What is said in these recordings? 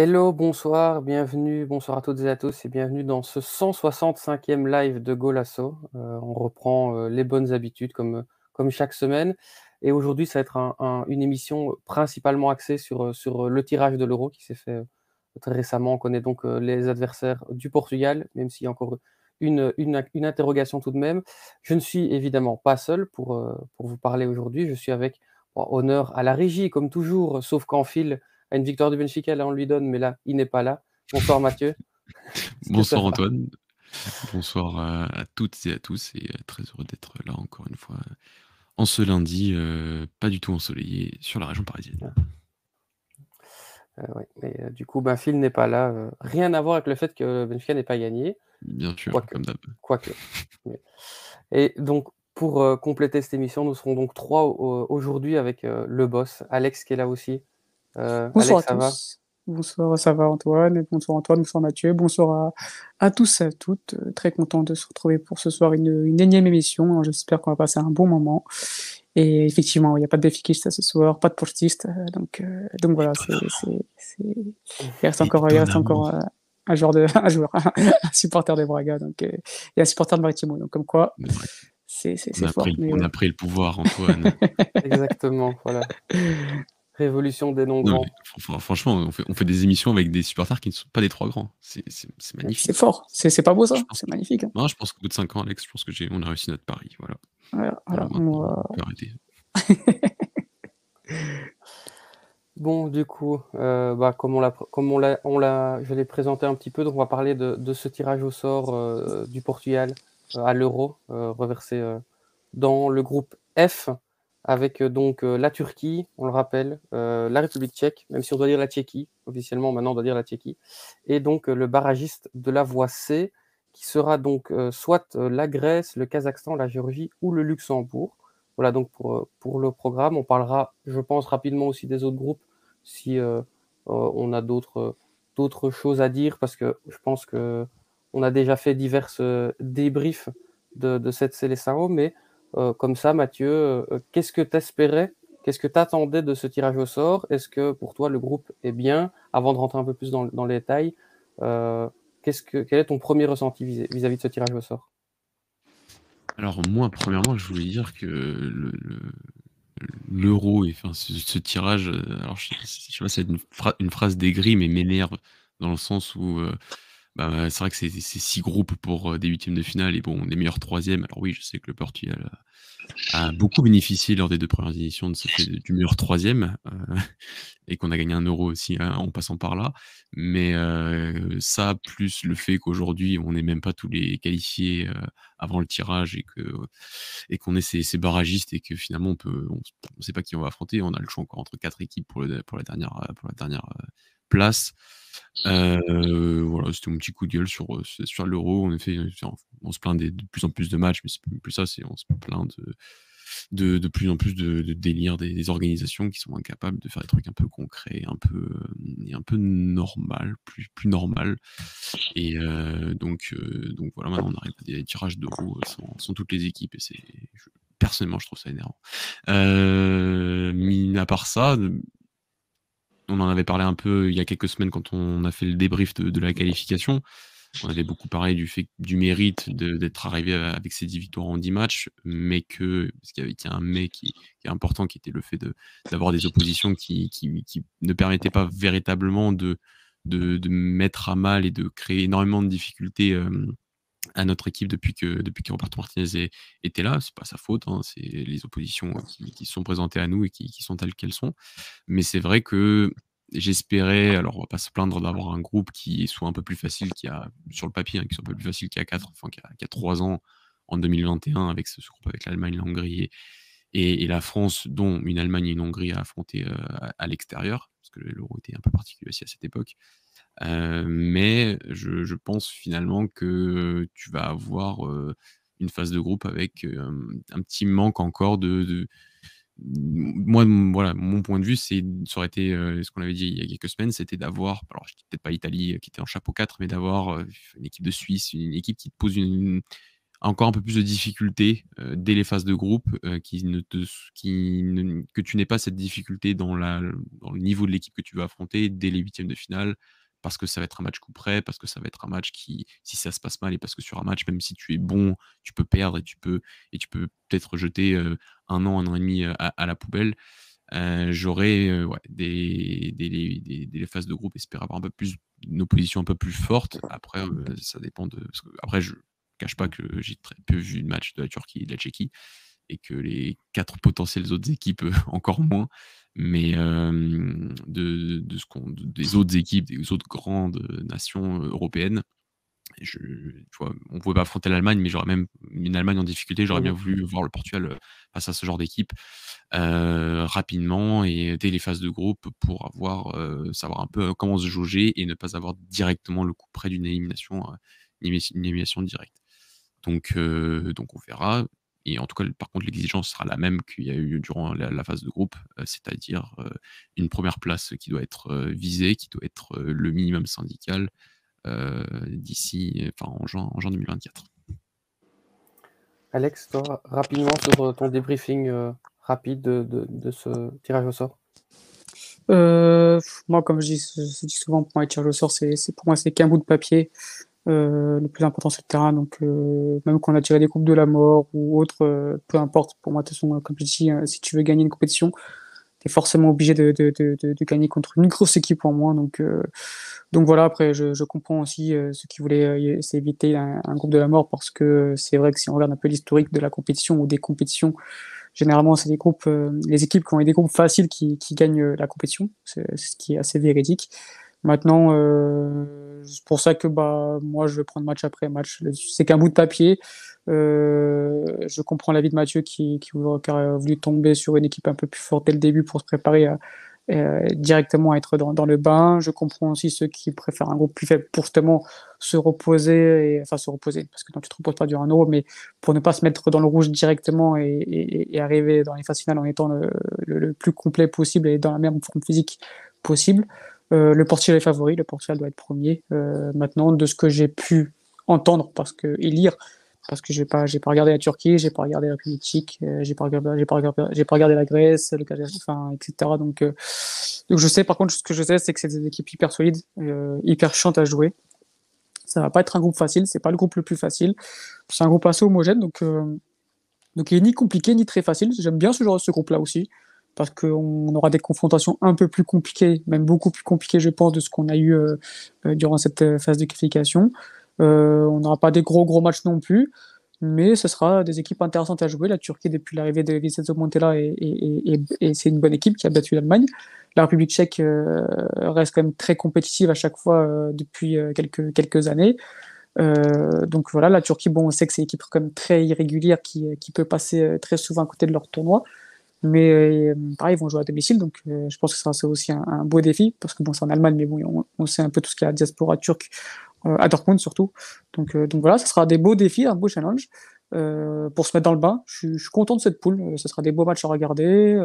Hello, bonsoir, bienvenue, bonsoir à toutes et à tous et bienvenue dans ce 165e live de Golasso. Heu, on reprend, heu, les bonnes habitudes comme, comme chaque semaine et aujourd'hui ça va être un un une émission principalement axée sur, heu, sur, le tirage de l'Euro qui s'est fait, très récemment. On connaît donc, les adversaires du Portugal, même s'il y a encore, une, une interrogation tout de même. Je ne suis évidemment pas seul pour, pour vous parler aujourd'hui. Je suis avec, honneur à la régie comme toujours, sauf qu'en fil à une victoire du Benfica, là on lui donne, mais là, il n'est pas là. Bonsoir Mathieu. Bonsoir? Antoine, bonsoir à à toutes et à tous et heu, très heureux d'être là encore une fois, en ce lundi, pas du tout ensoleillé sur la région parisienne. Ah. Ouais, mais du coup, ben, Phil n'est pas là, rien à voir avec le fait que Benfica n'ait pas gagné, Bien sûr, quoique comme d'hab. quoique, et donc pour, compléter cette émission, nous serons donc 3 au aujourd'hui avec, le boss, Alex qui est là aussi. Heu, Bonsoir Alex, à ça va? tous. Bonsoir, ça va Antoine? Bonsoir Antoine, bonsoir Mathieu, bonsoir à à tous et à toutes. Heu, très content de se retrouver pour ce soir, une, une énième émission. J'espère qu'on va passer un bon moment et effectivement, il y a pas de Benfiquista ce soir, pas de Portista, heu, donc donc voilà, c'est Étonnamment. c'est c'est il reste encore il reste encore, un joueur de un joueur, un supporter de Braga, donc heu, et un supporter de Maritimo, donc comme quoi, C'est c'est c'est On c'est a pris fort, mais on a pris le pouvoir Antoine. Exactement, voilà. Révolution des non-grands. fran fran franchement, on fait on fait des émissions avec des supporters qui ne sont pas des 3 grands. C'est c'est c'est magnifique. fort, c'est pas beau Je ça? pense C'est magnifique, hein. non, je pense qu'au bout de 5 ans Alex, je pense que j'ai on a réussi notre pari, voilà. Voilà, Voilà voilà, on maintenant, va on peut arrêter. Bon, du coup, heu, bah, comme on l'a comme on l'a on l'a je l'ai présenté un petit peu, donc on va parler de de ce tirage au sort, heu, du Portugal, heu, à l'Euro, reversé, dans le groupe F avec, heu, donc heu, la Turquie, on le rappelle, heu, la République tchèque, même si on doit dire la Tchéquie, officiellement maintenant on doit dire la Tchéquie et donc le barragiste de la voie C qui sera donc, soit, la Grèce, le Kazakhstan, la Géorgie ou le Luxembourg. Voilà donc pour, pour le programme. On parlera, je pense, rapidement aussi des autres groupes si, on a d'autres, d'autres choses à dire parce que je pense qu'on a déjà fait diverses, heu, débriefs de de cette Seleção mais comme ça Mathieu, heu, heu, qu'est-ce que tu espérais? Qu'est-ce que tu attendais de ce tirage au sort? Est-ce que pour toi le groupe est bien? Avant de rentrer un peu plus dans dans les détails, qu'est-ce que quel est ton 1er ressenti vis vis-à-vis de ce tirage au sort? Alors moi, premièrement, je voulais dire que le le l'Euro et enfin ce tirage, alors je je sais pas si c'est une phra une phrase d'aigri, mais m'énerve dans le sens où, bah, c'est vrai que c'est 6 groupes pour, heu, des 1/8 de finale et bon, les meilleurs 3e. Alors oui, je sais que le Portugal a a beaucoup bénéficié lors des 2 premières éditions du meilleur 3e, heu, et qu'on a gagné un Euro aussi, hein, en passant par là. Mais ça, plus le fait qu'aujourd'hui, on ait même pas tous les qualifiés, avant le tirage et qu'on ait ces barragistes et que finalement on peut on sait pas qui on va affronter. On a le choix encore entre 4 équipes pour pour la dernière, pour la dernière, place. Heu, voilà, c'était mon petit coup de gueule sur, ce sur l'Euro. En effet, on se plaint de plus en plus de matchs, mais c'est plus ça, c'est on se plaint de de plus en plus de de délires des organisations qui sont incapables de faire des trucs un peu concrets, un peu, et un peu normal, plus plus normal et donc donc voilà, maintenant on arrive à des tirages d'Euro sans sans toutes les équipes c'est personnellement, je trouve ça énervant. Heu, mis à part ça, on en avait parlé un peu il y a quelques semaines quand on a fait le débrief de la qualification. On avait beaucoup parlé du fait du mérite d'être arrivé a avec ces 10 victoires en 10 matchs, mais que parce qu'il y avait un mais qui est important, qui était le fait d'avoir des oppositions qui qui qui ne permettaient pas véritablement de de de mettre à mal et de créer énormément de difficultés, hem, à notre équipe depuis que depuis Roberto Martinez est était là. C'est pas sa faute, hein, c'est les oppositions qui sont présentées à nous et qui qui sont telles qu'elles sont. Mais c'est vrai que j'espérais alors on va pas se plaindre d'avoir un groupe qui soit un peu plus facile qu'il y a sur le papier, hein, qui soit un peu plus facile qu'il y a 4 enfin qu'il y a qu'il y a 3 ans, en 2021 avec ce groupe avec l'Allemagne, la Hongrie et la France, dont une Allemagne et une Hongrie à affronter, heu, à l'extérieur, parce que l'Euro était un peu particulier aussi à cette époque. Heu, mais je pense finalement que tu vas avoir, heu, une phase de groupe avec, un petit manque encore de moi, voilà, mon point de vue, c'est ça aurait été, heu, ce qu'on avait dit il y a quelques semaines, c'était d'avoir alors peut-être pas l'Italie qui était en chapeau 4, mais d'avoir, heu, une équipe de Suisse, une équipe qui te pose encore un peu plus de difficultés dès les phases de groupe, qui ne te, qui que tu n'aies pas cette difficulté dans, la, dans le niveau de l'équipe que tu vas affronter dès les huitièmes de finale, parce que ça va être un match coup près, parce que ça va être un match qui, si ça se passe mal, et parce que sur un match, même si tu es bon, tu peux perdre et tu peux et tu peux peut-être jeter un an, un an et demi à, la poubelle. J'aurais ouais, des, des, des, phases de groupe, espérer avoir un peu plus une opposition un peu plus forte. Après, ça dépend de. après, je cache pas que j'ai très peu vu de match de la Turquie et de la Tchéquie et que les quatre potentielles autres équipes encore moins mais de, ce qu'on, des autres équipes, des autres grandes nations européennes. Je, on ne pouvait pas affronter l'Allemagne, mais j'aurais même une Allemagne en difficulté. J'aurais bien voulu voir le Portugal face à ce genre d'équipe rapidement et dès les phases de groupe pour avoir savoir un peu comment se jauger et ne pas avoir directement le coup près d'une élimination, une élimination directe. Donc, donc on verra. Et en tout cas, par contre, l'exigence sera la même qu'il y a eu durant la, phase de groupe, euh, c'est-à-dire euh, une première place qui doit être euh, visée, qui doit être le minimum syndical d'ici, enfin en juin, en juin 2024. Alex, toi, rapidement sur ton débriefing rapide de, ce tirage au sort. moi, comme je dis, souvent, pour moi, le tirage au sort, c'est, pour moi, c'est qu'un bout de papier. Euh, le plus important c'est le terrain. Donc euh, même quand on a tiré des coupes de la mort ou autre euh, peu importe. Pour moi de toute façon comme je dis si tu veux gagner une compétition tu es forcément obligé de, de, de, de, gagner contre une grosse équipe en moins. Donc donc voilà. Après je, je comprends aussi ceux qui voulaient s'éviter un, un, groupe de la mort parce que c'est vrai que si on regarde un peu l'historique de la compétition ou des compétitions généralement c'est des groupes les équipes qui ont des groupes faciles qui, qui gagnent la compétition. C'est ce qui est assez véridique Maintenant, euh, c'est pour ça que bah, moi, je vais prendre match après match. C'est qu'un bout de papier. Euh, je comprends l'avis de Mathieu qui, qui, a voulu tomber sur une équipe un peu plus forte dès le début pour se préparer à, directement à être dans, le bain. Je comprends aussi ceux qui préfèrent un groupe plus faible pour justement se reposer, enfin se reposer, parce que non, tu te reposes pas durant un euro, mais pour ne pas se mettre dans le rouge directement et, arriver dans les phases finales en étant le, le, plus complet possible et dans la même forme physique possible. Euh, le Portugal est favori, le Portugal doit être premier. Euh, maintenant, de ce que j'ai pu entendre parce que, et lire, parce que j'ai pas, pas regardé la Turquie, j'ai pas regardé la République euh, j'ai pas regardé, pas la Grèce, le enfin, etc. Donc, donc je sais, par contre, ce que je sais, c'est que c'est des équipes hyper solides, hyper chiantes à jouer. Ça va pas être un groupe facile, c'est pas le groupe le plus facile. C'est un groupe assez homogène, donc, donc il est ni compliqué ni très facile. J'aime bien ce genre, ce groupe-là aussi parce qu'on aura des confrontations un peu plus compliquées, même beaucoup plus compliquées, je pense, de ce qu'on a eu euh, euh, durant cette euh, phase de qualification. on n'aura pas des gros gros matchs non plus, mais ce sera des équipes intéressantes à jouer. La Turquie, depuis l'arrivée de Vincenzo Montella, et, c'est une bonne équipe qui a battu l'Allemagne. La République tchèque reste quand même très compétitive à chaque fois depuis quelques, quelques années. donc voilà, la Turquie, bon, on sait que c'est une équipe quand même très irrégulière qui, qui peut passer très souvent à côté de leur tournoi. Mais euh, pareil, ils vont jouer à domicile, donc euh, je pense que ça c'est aussi un, beau défi, parce que bon, c'est en Allemagne, mais bon, on, sait un peu tout ce qu'il y a à diaspora turque, euh, à Dortmund surtout. Donc, donc voilà, ce sera des beaux défis, un beau challenge pour se mettre dans le bain. Je, suis content de cette poule, ce sera des beaux matchs à regarder.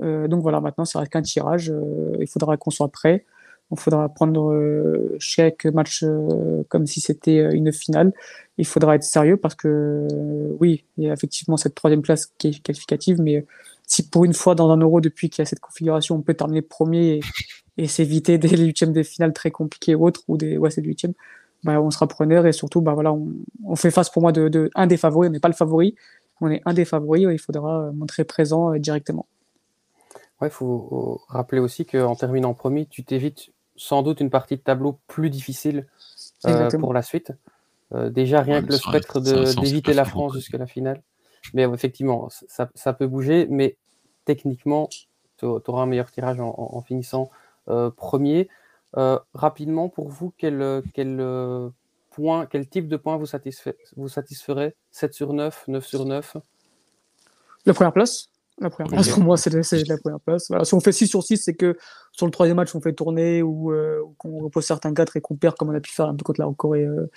donc voilà, maintenant, ça reste qu'un tirage, il faudra qu'on soit prêt. Il faudra prendre euh, chaque match euh, comme si c'était euh, une finale. Il faudra être sérieux parce que oui, il y a effectivement cette troisième place qui est qualificative, mais si pour une fois dans un euro depuis qu'il y a cette configuration, on peut terminer premier et, s'éviter des huitièmes de finale très compliqués ou autres, ou des ouais c'est huitièmes, bah, on sera preneur et surtout bah voilà, on, fait face pour moi de, de un des favoris, on n'est pas le favori, on est un des favoris, il faudra montrer présent directement. Il faut rappeler aussi qu'en terminant premier, tu t'évites sans doute une partie de tableau plus difficile euh, pour la suite. Euh, déjà, rien que le spectre d'éviter la France jusqu'à la finale. Mais effectivement, ça, peut bouger, mais techniquement, tu auras un meilleur tirage en, finissant euh, premier. rapidement, pour vous, quel, quel, point, quel type de point vous, satisfait, vous satisferait 7 sur 9, 9 sur 9 La première place? La première place, pour moi, c'est la première place. Si on fait 6 sur 6, c'est que sur le troisième match, on fait tourner ou, euh, qu'on repose certains 4 et qu'on perd, comme on a pu faire un peu contre la Corée euh,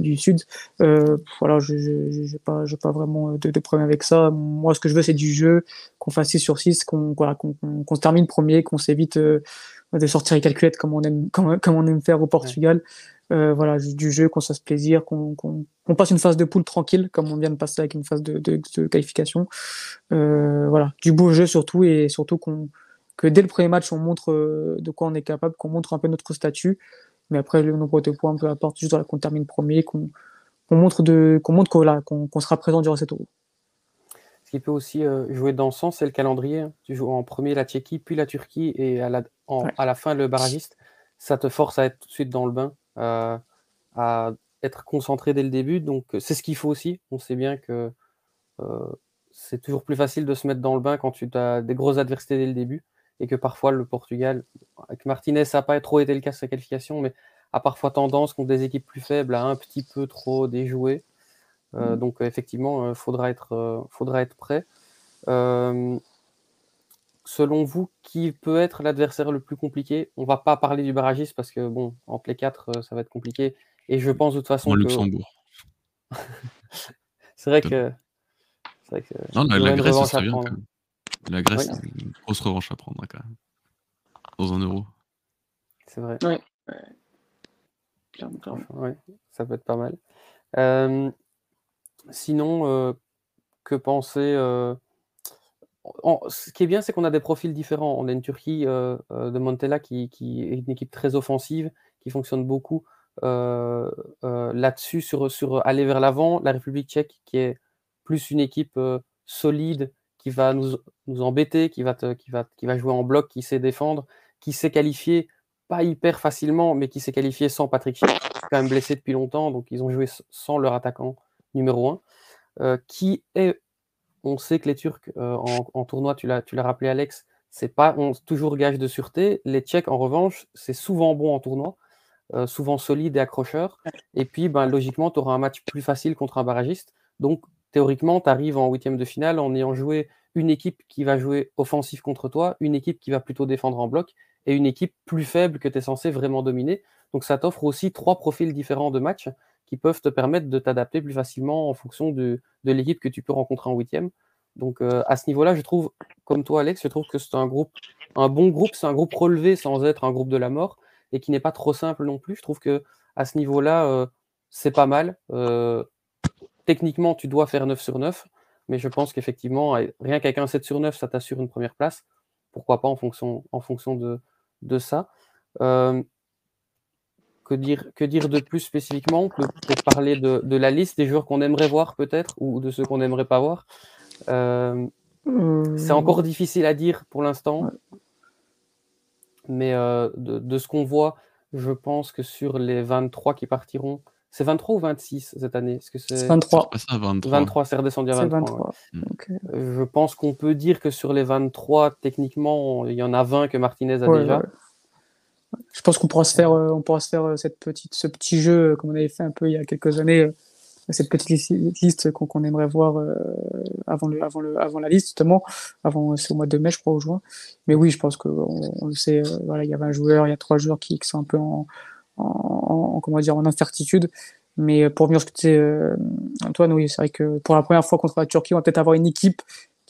du Sud. Euh, voilà, je n'ai pas, pas vraiment de, problème avec ça. Moi, ce que je veux, c'est du jeu, qu'on fasse 6 sur 6, qu'on se termine premier, qu'on s'évite des sorties calculettes comme on aime, comme, comme on aime faire au Portugal. Euh, voilà, du jeu, qu'on se fasse plaisir, qu'on passe une phase de poule tranquille, comme on vient de passer avec une phase de, de, qualification. Euh, voilà, du beau jeu surtout, et surtout qu'on que dès le premier match, on montre euh, de quoi on est capable, qu'on montre un peu notre statut. Mais après, le nombre de points, peu importe, juste qu'on termine premier, qu'on montre qu'on montre qu'on sera présent durant cette euro. Ce qui peut aussi jouer dans le sens, c'est le calendrier. Tu joues en premier la Tchéquie, puis la Turquie, et à la, à la fin, le barragiste. Ça te force à être tout de suite dans le bain. Euh, à être concentré dès le début. Donc, c'est ce qu'il faut aussi. On sait bien que euh, c'est toujours plus facile de se mettre dans le bain quand tu as des grosses adversités dès le début et que parfois le Portugal, avec Martinez, ça n'a pas trop été le cas sa qualification, mais a parfois tendance contre des équipes plus faibles à un petit peu trop déjouer. Euh, mmh. donc effectivement, il faudra, être, faudra être prêt selon vous, qui peut être l'adversaire le plus compliqué? On va pas parler du barragiste parce que, bon, entre les quatre, euh, ça va être compliqué. Et je pense de toute façon. En Luxembourg. c'est vrai que. Vrai que non, la, Grèce, ça serait bien. Quand même. La Grèce, c'est une grosse revanche à prendre, quand même. Dans un euro. C'est vrai. Ouais. ouais. ça peut être pas mal. Euh, sinon, euh, que penser ce qui est bien, c'est qu'on a des profils différents. On a une Turquie euh, euh, de Montella qui, est une équipe très offensive, qui fonctionne beaucoup euh, là-dessus, sur, aller vers l'avant. La République tchèque qui est plus une équipe solide, qui va nous, embêter, qui va, qui, qui jouer en bloc, qui sait défendre, qui s'est qualifié pas hyper facilement, mais qui s'est qualifié sans Patrick Schick, quand même blessé depuis longtemps, donc ils ont joué sans leur attaquant numéro 1, qui est on sait que les Turcs euh, en, tournoi, tu l'as, rappelé Alex, c'est pas toujours gage de sûreté. Les Tchèques, en revanche, c'est souvent bon en tournoi, euh, souvent solide et accrocheur. Et puis, ben, logiquement, tu auras un match plus facile contre un barragiste. Donc, théoriquement, tu arrives en huitième de finale en ayant joué une équipe qui va jouer offensif contre toi, une équipe qui va plutôt défendre en bloc et une équipe plus faible que tu es censé vraiment dominer. Donc, ça t'offre aussi trois profils différents de match qui peuvent te permettre de t'adapter plus facilement en fonction de, l'équipe que tu peux rencontrer en huitième. Donc euh, à ce niveau-là, je trouve, comme toi Alex, je trouve que c'est un groupe, un bon groupe, c'est un groupe relevé sans être un groupe de la mort et qui n'est pas trop simple non plus. Je trouve que à ce niveau-là, euh, c'est pas mal. Euh, techniquement, tu dois faire 9 sur 9, mais je pense qu'effectivement, rien qu'avec un 7 sur 9, ça t'assure une première place. Pourquoi pas en fonction, en fonction de, de ça. Que dire, que dire de plus spécifiquement peut-être parler de, la liste des joueurs qu'on aimerait voir peut-être ou de ceux qu'on n'aimerait pas voir? Euh, c'est euh, encore difficile à dire pour l'instant. Mais euh, de, ce qu'on voit, je pense que sur les 23 qui partiront, c'est 23 ou 26 cette année? -ce que c'est 23. 23, c'est redescendu à 23. Je pense qu'on peut dire que sur les 23, techniquement, il y en a 20 que Martinez a déjà. Je pense qu'on pourra se faire, euh, on pourra se faire euh, cette petite, ce petit jeu euh, comme on avait fait un peu il y a quelques années, cette petite liste qu'on aimerait voir avant, le, avant, le, avant la liste, justement. Avant, c'est au mois de mai, je crois, au juin. Mais oui, je pense qu'on on le sait, voilà, il y a 20 joueurs, il y a 3 joueurs qui, sont un peu en, en, comment dire, en incertitude. Mais pour venir ce Antoine, oui, c'est vrai que pour la première fois contre la Turquie, on va peut-être avoir une équipe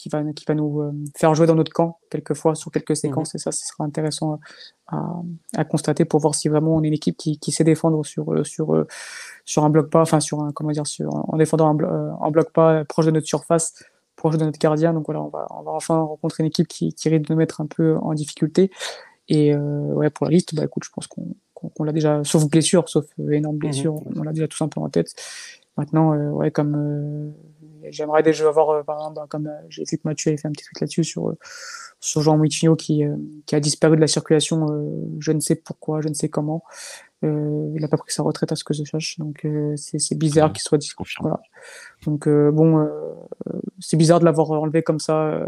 qui va, qui va nous euh, faire jouer dans notre camp quelquefois sur quelques séquences. Mhm. Et ça, ce sera intéressant à, à, constater pour voir si vraiment on est une équipe qui, qui sait défendre sur, euh, sur, euh, sur un bloc pas, enfin sur un, comment dire, sur, en défendant un, bloc pas proche de notre surface, proche de notre gardien. Donc voilà, on va, on va enfin rencontrer une équipe qui, qui risque de nous mettre un peu en difficulté. Et ouais, pour la liste, bah écoute, je pense qu'on qu'on l'a déjà, sauf blessure, sauf énorme mhm. blessure, on l'a déjà tous un peu en tête. Maintenant, ouais, comme j'aimerais déjà avoir, euh, par exemple, comme euh, j'ai vu que Mathieu avait fait un petit truc là-dessus sur, euh, sur Jean Moutinho qui, qui a disparu de la circulation, je ne sais pourquoi, je ne sais comment. il n'a pas pris sa retraite à ce que je sache, donc c'est bizarre qu'il soit voilà. Donc bon, c'est bizarre de l'avoir enlevé comme ça.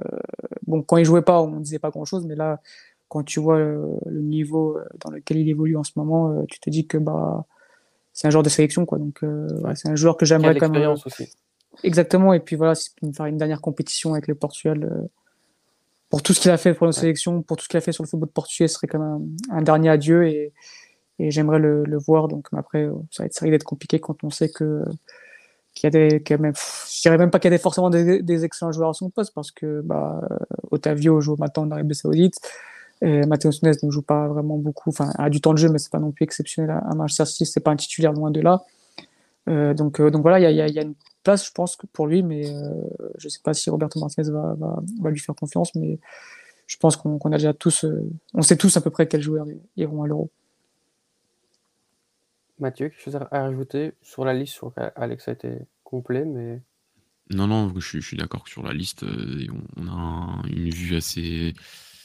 bon, quand il jouait pas, on disait pas grand-chose, mais là, quand tu vois le, niveau dans lequel il évolue en ce moment, tu te dis que bah c'est un joueur de sélection quoi. Donc c'est un joueur que j'aimerais quand même. Aussi. Exactement, et puis voilà, c'est faire une dernière compétition avec le Portugal. Euh, pour tout ce qu'il a fait pour nos sélections, pour tout ce qu'il a fait sur le football portugais, ce serait quand même un, dernier adieu et, et j'aimerais le, le, voir. Donc après, ça va être, d'être compliqué quand on sait que qu'il y a des, qu'il même, je dirais même pas qu'il y a des, forcément des, des, excellents joueurs à son poste parce que bah, Otavio joue maintenant en Arabie Saoudite. Et Matheus Nunes ne joue pas vraiment beaucoup, enfin, a du temps de jeu, mais c'est pas non plus exceptionnel à Manchester City, c'est pas un titulaire loin de là. Euh, donc, euh, donc voilà, il y a, y a, une place, je pense, pour lui, mais euh, je sais pas si Roberto Martinez va, va, va, lui faire confiance, mais je pense qu'on a déjà tous, on sait tous à peu près quels joueurs iront à l'Euro. Mathieu, quelque chose à rajouter sur la liste? Sur Alex a été complet, mais. Non, non, je, suis d'accord sur la liste. on, a une vue assez,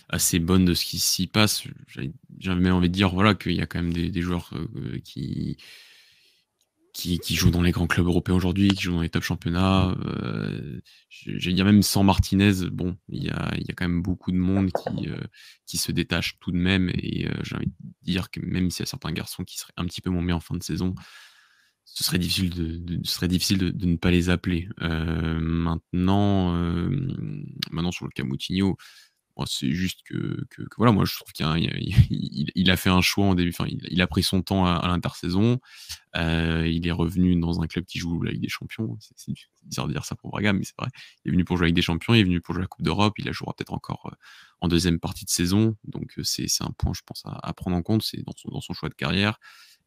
assez bonne de ce qui s'y passe. J'avais même envie de dire voilà, qu'il y a quand même des, des joueurs qui, qui, qui, jouent dans les grands clubs européens aujourd'hui, qui jouent dans les top championnats. Euh, il y a même sans Martinez, bon, il y a, y a, quand même beaucoup de monde qui, euh, qui se détache tout de même. Et euh, j'ai envie de dire que même s'il y a certains garçons qui seraient un petit peu moins bien en fin de saison, ce serait difficile de, de ce serait difficile de, de, ne pas les appeler. Euh, maintenant, euh, maintenant sur le cas Moutinho, c'est juste que, voilà, moi je trouve qu'il il, il, a fait un choix en début, enfin, il, a pris son temps à, l'intersaison. Euh, il est revenu dans un club qui joue la Ligue des Champions. C'est bizarre de dire ça pour Braga, mais c'est vrai. Il est venu pour jouer avec des champions, il est venu pour jouer la Coupe d'Europe. Il la jouera peut-être encore euh, en deuxième partie de saison. Donc euh, c'est un point, je pense, à, prendre en compte. C'est dans son, choix de carrière.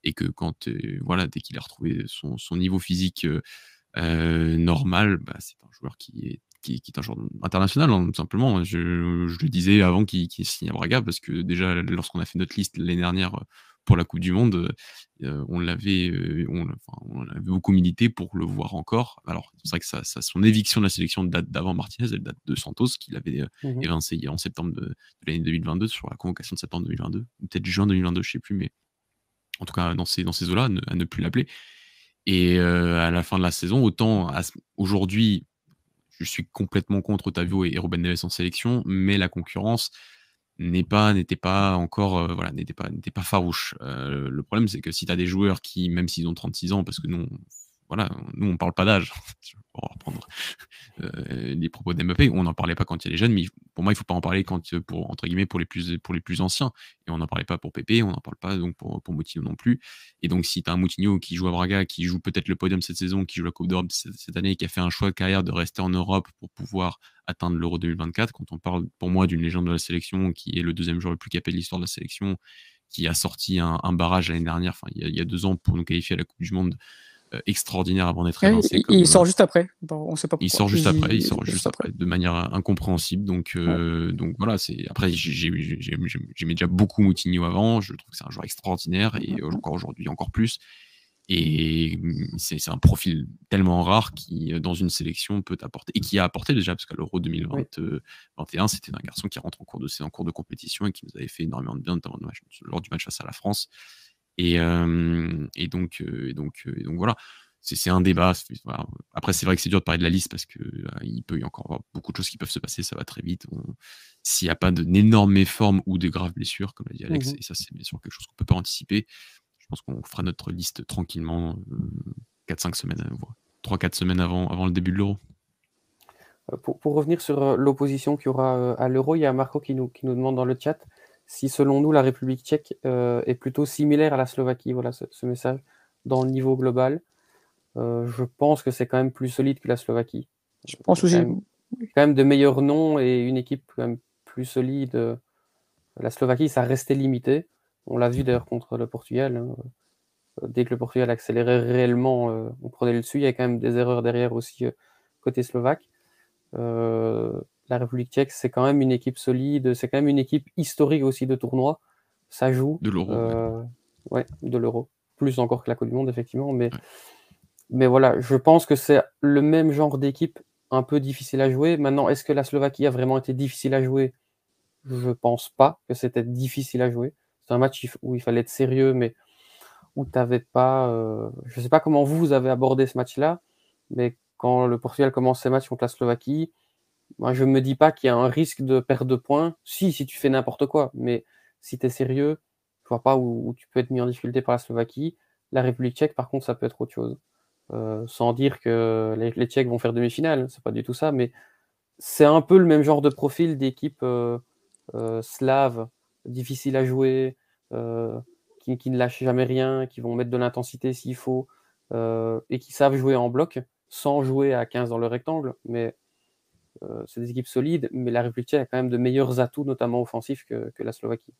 Et que quand, voilà, dès qu'il a retrouvé son, niveau physique normal, bah, c'est un joueur qui est qui, qui, est un joueur international, hein, tout simplement. Je, je, le disais avant qu'il qu signe à Braga, parce que déjà, lorsqu'on a fait notre liste l'année dernière euh, pour la Coupe du Monde, euh, on l'avait euh, on, enfin, on, avait beaucoup milité pour le voir encore. Alors, c'est vrai que ça, ça, son éviction de la sélection date d'avant Martinez, elle date de Santos, qu'il avait mmh évincé en septembre de, de l'année 2022, sur la convocation de septembre 2022, ou peut-être juin 2022, je sais plus, mais en tout cas, dans ces, dans ces eaux-là, à ne plus l'appeler. Et euh, à la fin de la saison, autant aujourd'hui, je suis complètement contre Otavio et Ruben Neves en sélection, mais la concurrence n'est pas n'était pas encore euh, voilà n'était pas n'était pas farouche. Euh, le problème c'est que si tu as des joueurs qui même s'ils ont 36 ans parce que nous voilà, nous on parle pas d'âge. pour reprendre euh, les propos d'Mbappé, on n'en parlait pas quand il les jeunes, mais pour moi il faut pas en parler quand pour entre guillemets pour les plus pour les plus anciens. Et on n'en parlait pas pour Pépé, on n'en parle pas donc pour, pour Moutinho non plus. Et donc si tu as un Moutinho qui joue à Braga, qui joue peut-être le podium cette saison, qui joue la Coupe d'Europe cette année, qui a fait un choix de carrière de rester en Europe pour pouvoir atteindre l'Euro 2024, quand on parle pour moi d'une légende de la sélection qui est le deuxième joueur le plus capé de l'histoire de la sélection, qui a sorti un, barrage l'année dernière, enfin il y, a, il y a deux ans pour nous qualifier à la Coupe du Monde euh, extraordinaire avant d'être évincé. Il, il sort juste après. Bon, on sait pas il sort juste après. Il, sort juste après, de manière incompréhensible. Donc, euh, ouais. donc voilà. C'est après j'aimais déjà beaucoup Moutinho avant. Je trouve que c'est un joueur extraordinaire et encore aujourd'hui encore plus. Et c'est un profil tellement rare qui, dans une sélection, peut apporter, et qui a apporté déjà, parce qu'à l'Euro 2021, oui. c'était un garçon qui rentre en cours, de, en cours de compétition et qui nous avait fait énormément de bien, notamment lors du match face à la France. Et, euh, et, donc, euh, et, donc, et donc voilà, c'est un débat. Voilà. Après, c'est vrai que c'est dur de parler de la liste parce qu'il euh, il peut y encore avoir beaucoup de choses qui peuvent se passer, ça va très vite. S'il n'y a pas d'énormes méformes ou de graves blessures, comme l'a dit Alex, mmh et ça c'est bien sûr quelque chose qu'on peut pas anticiper, je pense qu'on fera notre liste tranquillement 4-5 semaines, 3-4 semaines avant, avant le début de l'Euro. Pour, pour, revenir sur l'opposition qu'il y aura à l'Euro, il y a Marco qui nous, qui nous demande dans le chat si selon nous la République tchèque euh, est plutôt similaire à la Slovaquie, voilà ce, ce message, dans le niveau global. Euh, je pense que c'est quand même plus solide que la Slovaquie. Je pense aussi. Quand même, quand même, de meilleurs noms et une équipe quand même plus solide. La Slovaquie, ça restait limité. On l'a vu d'ailleurs contre le Portugal. Hein. Dès que le Portugal accélérait réellement, euh, on prenait le dessus. Il y a quand même des erreurs derrière aussi côté slovaque. La République tchèque, c'est quand même une équipe solide, c'est quand même une équipe historique aussi de tournoi. Ça joue. De l'euro. Euh, ouais. ouais. de l'euro. Plus encore que la Coupe du Monde, effectivement. Mais, ouais. mais voilà, je pense que c'est le même genre d'équipe un peu difficile à jouer. Maintenant, est-ce que la Slovaquie a vraiment été difficile à jouer? Je pense pas que c'était difficile à jouer. C'est un match où il fallait être sérieux, mais où tu n'avais pas. Euh... Je ne sais pas comment vous, vous avez abordé ce match-là, mais quand le Portugal commence ses matchs contre la Slovaquie, moi, je ne me dis pas qu'il y a un risque de perte de points. Si, si tu fais n'importe quoi. Mais si tu es sérieux, je vois pas où, tu peux être mis en difficulté par la Slovaquie. La République tchèque, par contre, ça peut être autre chose. Euh, sans dire que les, les Tchèques vont faire demi-finale, c'est pas du tout ça, mais c'est un peu le même genre de profil d'équipe euh, euh, slave, difficile à jouer, euh, qui, qui, ne lâchent jamais rien, qui vont mettre de l'intensité s'il faut, euh, et qui savent jouer en bloc, sans jouer à 15 dans le rectangle, mais c'est des équipes solides, mais la République tchèque a quand même de meilleurs atouts, notamment offensifs, que, la Slovaquie.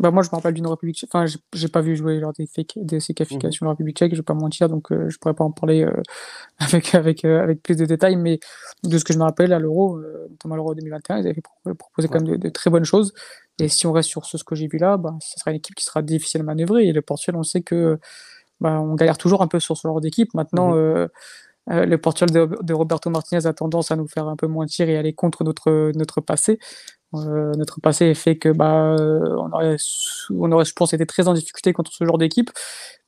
Bah moi, je me rappelle d'une République tchèque. Enfin, j'ai pas vu jouer lors des, des ces qualifications de la République tchèque, je vais pas mentir, donc je pourrais pas en parler avec, avec, avec plus de détails. Mais de ce que je me rappelle à l'Euro, notamment à l'Euro 2021, ils avaient proposé quand même de, très bonnes choses. Et si on reste sur ce, ce que j'ai vu là, bah, ce sera une équipe qui sera difficile à manœuvrer. Et le Portugal, on sait que bah, on galère toujours un peu sur ce genre d'équipe. Maintenant, mmh euh, euh, le Portugal de, Roberto Martinez a tendance à nous faire un peu mentir et aller contre notre, notre passé. Euh, notre passé fait que bah, on, aurait, on aurait, je pense, été très en difficulté contre ce genre d'équipe.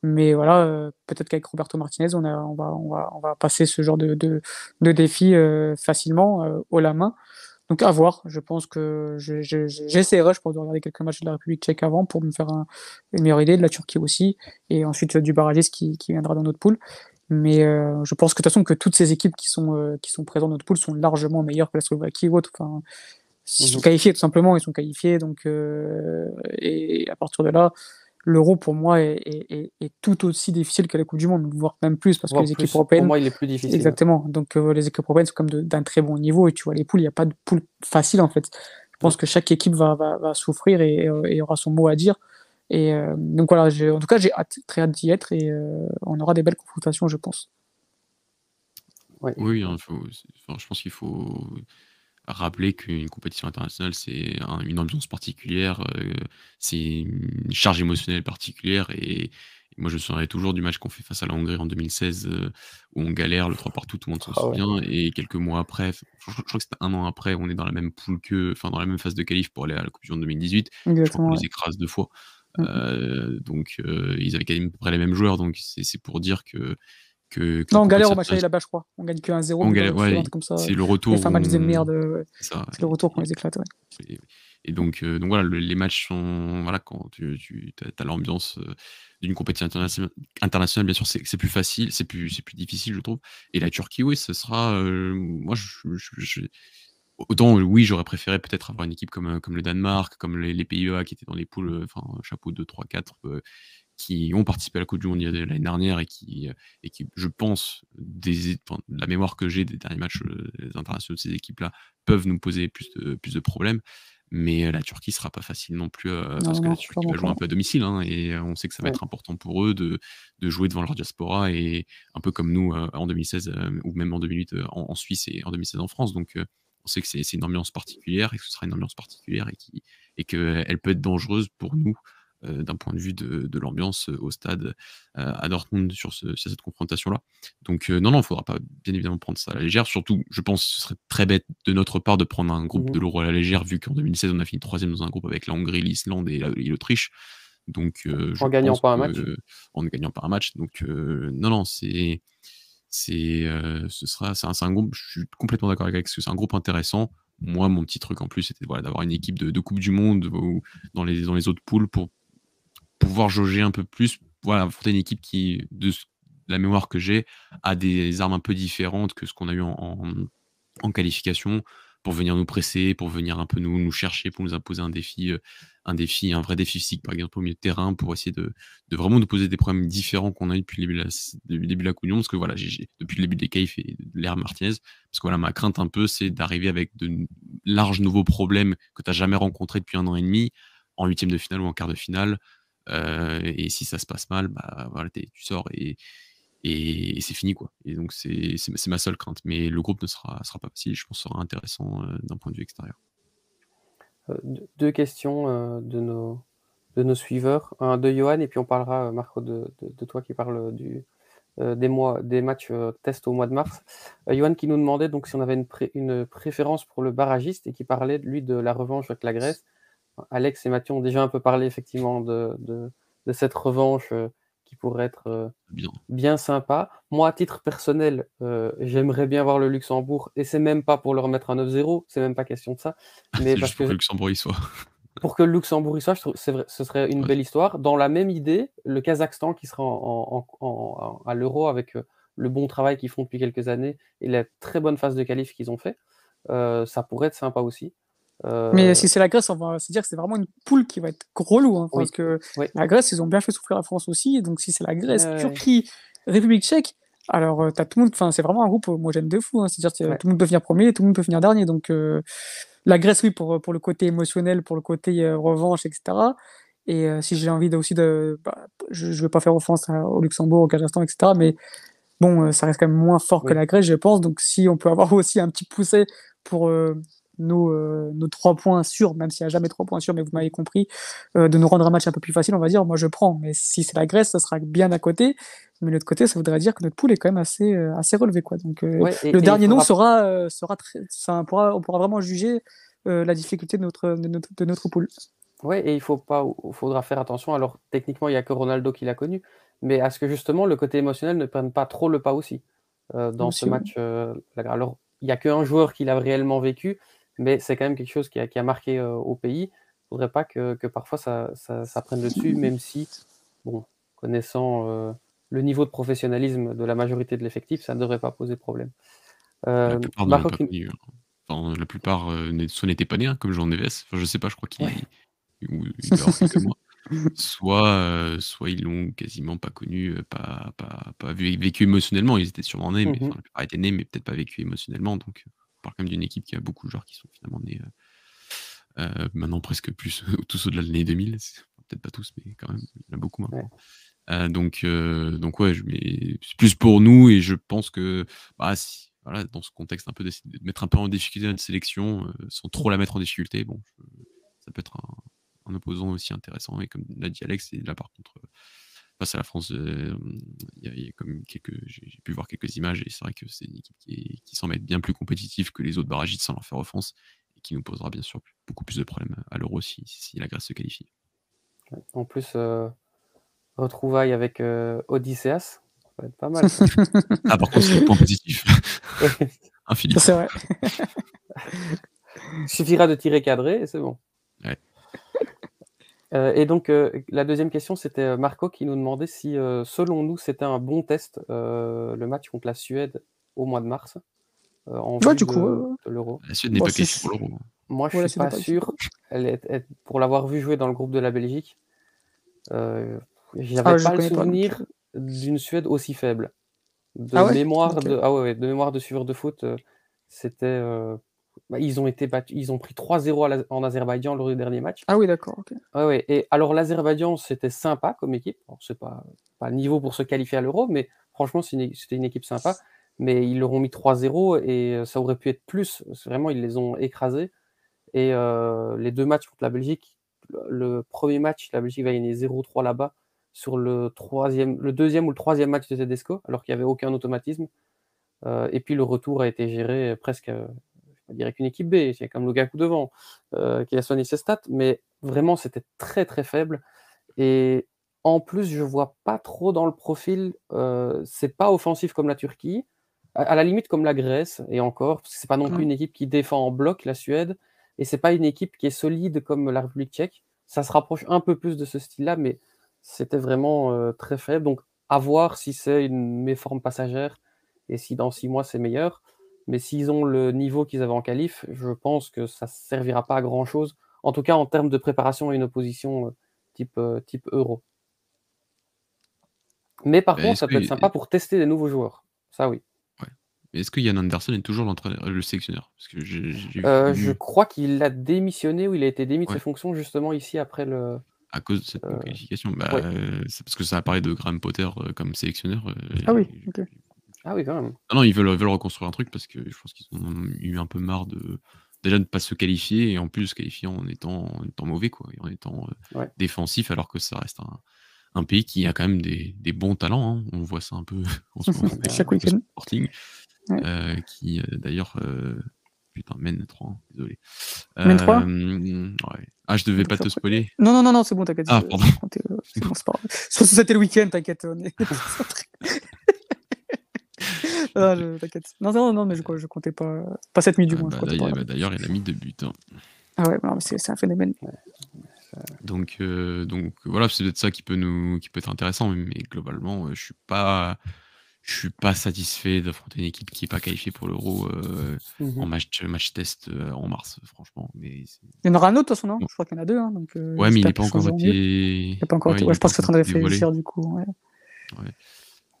Mais voilà, peut-être qu'avec Roberto Martinez, on, a, on, va, on, va, on va passer ce genre de, de, de défi facilement haut la main. Donc à voir, je pense que j'essaierai, je, pense, de regarder quelques matchs de la République tchèque avant pour me faire une meilleure idée, de la Turquie aussi, et ensuite du barragiste qui, qui viendra dans notre poule. Mais euh, je pense que de toute façon que toutes ces équipes qui sont, euh, qui sont présentes dans notre poule sont largement meilleures que la Slovaquie ou autre. Enfin, ils sont qualifiés tout simplement, ils sont qualifiés, donc euh, et à partir de là, l'euro pour moi est, tout aussi difficile que la Coupe du Monde, voire même plus, parce que les équipes européennes. Pour moi, il est plus difficile. Exactement. Donc les équipes européennes sont comme d'un très bon niveau, et tu vois, les poules, il n'y a pas de poule facile en fait. Je pense que chaque équipe va, va, souffrir euh, et, aura son mot à dire. Et euh, donc voilà, en tout cas, j'ai très hâte d'y être et on aura des belles confrontations, je pense. Oui, hein, je pense qu'il faut rappeler qu'une compétition internationale, c'est une ambiance particulière, euh, c'est une charge émotionnelle particulière. Et, moi, je me souviendrai toujours du match qu'on fait face à la Hongrie en 2016, euh, où on galère le 3 partout, tout le monde s'en ah souvient. Et quelques mois après, je, crois que c'était un an après, on est dans la même poule que, enfin, dans la même phase de qualif pour aller à la Coupe du Monde 2018. je crois qu'on les écrase deux fois. Mmh euh, donc, ils avaient quand même à peu près les mêmes joueurs. Donc, c'est pour dire que que, non, on galère au match là-bas, je crois. On gagne que 1-0. comme ça. C'est le retour. C'est le retour qu'on les éclate. Et, donc, euh, donc voilà, les matchs sont. Voilà, quand tu, tu as l'ambiance euh, d'une compétition internationale, bien sûr, c'est plus facile, c'est plus, plus difficile, je trouve. Et la Turquie, oui, ce sera. Euh, moi, je, Autant, oui, j'aurais préféré peut-être avoir une équipe comme, comme le Danemark, comme les, les Pays-Bas qui étaient dans les poules, enfin, chapeau 2, 3, 4, qui ont participé à la Coupe du Monde l'année dernière et qui, et qui, je pense, des, la mémoire que j'ai des derniers matchs euh, internationaux de ces équipes-là, peuvent nous poser plus de, plus de problèmes. Mais euh, la Turquie sera pas facile non plus euh, parce que la Turquie va jouer un peu à domicile hein, et on sait que ça va être important pour eux de, de, jouer devant leur diaspora et un peu comme nous en 2016 ou même en 2008 en, Suisse et en 2016 en France. Donc on sait que c'est une ambiance particulière et que ce sera une ambiance particulière et, qui, et qu'elle peut être dangereuse pour nous euh, d'un point de vue de, l'ambiance euh, au stade euh, à Dortmund sur, cette confrontation-là. Donc non, non, il ne faudra pas bien évidemment prendre ça à la légère. Surtout, je pense que ce serait très bête de notre part de prendre un groupe de mmh. l'Euro à la légère, vu qu'en 2016, on a fini troisième dans un groupe avec la Hongrie, l'Islande et l'Autriche. Donc, en gagnant pas un match. en ne gagnant pas un match. Donc, non, non, c'est. C'est, ce sera, c'est un, groupe, je suis complètement d'accord avec que c'est un groupe intéressant. Moi, mon petit truc en plus, c'était voilà, d'avoir une équipe de, Coupe du Monde ou dans les, dans les autres poules pour pouvoir jauger un peu plus, voilà, affronter une équipe qui, de la mémoire que j'ai, a des armes un peu différentes que ce qu'on a eu en, en, qualification pour venir nous presser, pour venir un peu nous, nous chercher, pour nous imposer un défi, euh, un défi, un vrai défi physique, par exemple, au milieu de terrain, pour essayer de, de vraiment nous poser des problèmes différents qu'on a eu depuis le début de la, début de la Coupe parce que voilà, j'ai, depuis le début des Caïfs et de l'ère Martinez, parce que voilà, ma crainte un peu, c'est d'arriver avec de larges nouveaux problèmes que tu n'as jamais rencontrés depuis un an et demi, en huitième de finale ou en quart de finale, euh, et si ça se passe mal, bah voilà, tu sors et, et, c'est fini quoi. Et donc c'est ma seule crainte. Mais le groupe ne sera, sera pas facile, je pense sera intéressant euh, d'un point de vue extérieur. Euh, deux questions de, nos, de nos suiveurs. Un de Johan, et puis on parlera, Marco, de, de, toi qui parle du, des, mois, des matchs test au mois de mars. Johan qui nous demandait donc si on avait une, une préférence pour le barragiste et qui parlait, lui, de la revanche avec la Grèce. Alex et Mathieu ont déjà un peu parlé effectivement de, de, cette revanche euh, qui pourrait être euh, bien. sympa. Moi, à titre personnel, euh, j'aimerais bien voir le Luxembourg, et c'est même pas pour leur mettre un 9-0, c'est même pas question de ça. Mais parce pour que le Luxembourg y soit. pour que le Luxembourg y soit, je trouve vrai, ce serait une belle histoire. Dans la même idée, le Kazakhstan qui sera en, à l'Euro avec le bon travail qu'ils font depuis quelques années et la très bonne phase de qualif qu'ils ont fait, ça pourrait être sympa aussi. Mais si c'est la Grèce, on va se dire que c'est vraiment une poule qui va être relou. Hein, parce que la Grèce, ils ont bien fait souffrir la France aussi. Donc si c'est la Grèce, Turquie, République tchèque, Alors, euh, tu tout le monde, enfin, c'est vraiment un groupe homogène de fou. Hein. C'est-à-dire que Ouais. tout le monde peut finir premier, tout le monde peut finir dernier. Donc, euh, la Grèce, oui, pour, pour le côté émotionnel, pour le côté euh, revanche, etc. Et euh, si j'ai envie de, aussi de. bah, je ne vais pas faire offense à- au Luxembourg, au Kazakhstan, etc. Mais bon, euh, ça reste quand même moins fort que la Grèce, je pense. Donc, si on peut avoir aussi un petit poussé pour euh, nos, euh, nos trois points sûrs, même s'il n'y a jamais trois points sûrs, mais vous m'avez compris, euh, de nous rendre un match un peu plus facile, on va dire, moi je prends. Mais si c'est la Grèce, ça sera bien à côté. Mais de l'autre côté, ça voudrait dire que notre poule est quand même assez, euh, assez relevée. Quoi. Donc, Ouais, et- et le dernier nom sera, sera très, ça pourra, on pourra vraiment juger la difficulté de notre, de notre, de notre poule. Ouais, et il faut pas, faudra faire attention. Alors, techniquement, il n'y a que Ronaldo qui l'a connu, mais à ce que justement le côté émotionnel ne prenne pas trop le pas aussi dans ce match. alors, il n'y a qu'un joueur qui l'a réellement vécu, mais c'est quand même quelque chose qui a, qui a marqué euh, au pays. Il ne faudrait pas que, que parfois ça, ça, ça prenne le dessus, même si, bon, connaissant euh, le niveau de professionnalisme de la majorité de l'effectif, ça ne devrait pas poser problème. Euh, La plupart Marco pas qui- connu. Enfin, la plupart n'est- soit n'étaient pas nés, hein, comme Jean Neves. Enfin, je sais pas, je crois qu'il Ouais. ou- il mois. Soit, soit ils l'ont quasiment pas connu, pas, pas, pas vé- vécu émotionnellement. Ils étaient sûrement nés, mais enfin, la plupart étaient nés, mais peut-être pas vécu émotionnellement. Donc, on parle quand même d'une équipe qui a beaucoup de joueurs qui sont finalement nés euh, euh, maintenant presque plus, tous au-delà de l'année 2000. C'est- Peut-être pas tous, mais quand même, il y en a beaucoup maintenant. Euh, donc, donc ouais, c'est plus pour nous et je pense que bah, si, voilà, dans ce contexte un peu de mettre un peu en difficulté notre sélection sans trop la mettre en difficulté, bon, je- ça peut être un, un opposant aussi intéressant. Et comme l'a dit Alex, et là par contre, face à la France, euh, il y, a- il y a comme quelques, j'ai pu voir quelques images et c'est vrai que c'est une équipe qui, semble être bien plus compétitive que les autres barragistes sans leur faire offense et qui nous posera bien sûr beaucoup plus de problèmes à l'Euro si, si la Grèce se qualifie. En plus, euh, retrouvailles avec euh, Odysseas, ça va être pas mal. Ah, par contre, c'est le point positif. Ouais. Un Philippe. Ça, c'est vrai. Il suffira de tirer cadré et c'est bon. Ouais. Euh, et donc, euh, la deuxième question, c'était euh, Marco qui nous demandait si, euh, selon nous, c'était un bon test, euh, le match contre la Suède au mois de mars, euh, en Ouais, vue du de, coup, de l'Euro. La Suède n'est pas qualifiée pour l'Euro. Moi, je Ouais, la suis pas sûr. Elle est, elle- pour l'avoir vu jouer dans le groupe de la Belgique, euh, j'avais Ah, je pas le souvenir d'une Suède aussi faible. De Ah ouais? mémoire de ah ouais, ouais, de mémoire de suiveur de foot, euh, c'était euh, bah, ils ont été battus, ils ont pris 3-0 à la- en Azerbaïdjan lors du dernier match. Ah oui, d'accord. Ouais, ouais. Et alors l'Azerbaïdjan, c'était sympa comme équipe. Alors, c'est pas pas le niveau pour se qualifier à l'Euro, mais franchement, une- c'était une équipe sympa. Mais ils leur ont mis 3-0 et euh, ça aurait pu être plus. Vraiment, ils les ont écrasés. Et euh, les deux matchs contre la Belgique, le, le premier match, la Belgique va gagner 0-3 là-bas. Sur le troisième, le deuxième ou le troisième match de Tedesco, alors qu'il n'y avait aucun automatisme. Euh, et puis le retour a été géré presque, je dirais qu'une équipe B, il y a comme Lukaku devant, euh, qui a soigné ses stats, mais vraiment c'était très très faible. Et en plus, je vois pas trop dans le profil, euh, c'est pas offensif comme la Turquie, à, à la limite comme la Grèce, et encore, parce que c'est pas non plus une équipe qui défend en bloc, la Suède, et c'est pas une équipe qui est solide comme la République tchèque. Ça se rapproche un peu plus de ce style-là, mais c'était vraiment euh, très faible. Donc, à voir si c'est une méforme passagère et si dans six mois c'est meilleur. Mais s'ils ont le niveau qu'ils avaient en qualif, je pense que ça ne servira pas à grand chose. En tout cas, en termes de préparation à une opposition euh, type, euh, type euro. Mais par Mais contre, ça peut être sympa pour tester des nouveaux joueurs. Ça, oui. Est-ce que Yann Anderson est toujours l'entraîneur- le sélectionneur? Parce que Euh, vu je crois qu'il a démissionné ou il a été démis de Ouais. ses fonctions justement ici après le. à cause de cette euh, qualification. Bah, ouais. c'est parce que ça a parlé de Graham Potter comme sélectionneur. Ah oui, ok. Ah oui, quand même. Non, non, ils veulent, ils veulent reconstruire un truc parce que je pense qu'ils ont eu un peu marre de déjà de ne pas se qualifier et en plus se qualifier en étant, en étant mauvais quoi, et en étant euh, Ouais. défensif alors que ça reste un, un pays qui a quand même des, des bons talents. hein. On voit ça un peu en ce moment. Chaque week-end. Sporting, Ouais. euh, qui euh, d'ailleurs euh, putain mène 3 désolé. Mène 3? Euh, ouais. Ah je devais pas te spoiler. Non, non, non, non, c'est bon, t'inquiète. Ah, pardon. C'est bon, c'est pas grave. Surtout c'était le week-end, t'inquiète. Ah, je- t'inquiète. Non, non, non, mais je, je comptais pas. Pas cette nuit du Ah, moins, bah, pas. bah, D'ailleurs il a mis deux buts. hein. Ah ouais, non, mais c'est c'est un phénomène. Donc, euh, donc voilà, c'est peut-être ça qui peut nous, qui peut être intéressant, mais, mais globalement, euh, je suis pas, je suis pas satisfait d'affronter une équipe qui est pas qualifiée pour l'Euro euh, Mhm. en match, match test euh, en mars, franchement. Mais Il y en aura un autre, de toute façon, non? Je crois qu'il y en a deux. Hein, donc, euh, ouais, mais il n'est pas encore été. Il n'est pas encore ouais, été- il ouais, est je pense que c'est en train de réfléchir du coup. Ouais.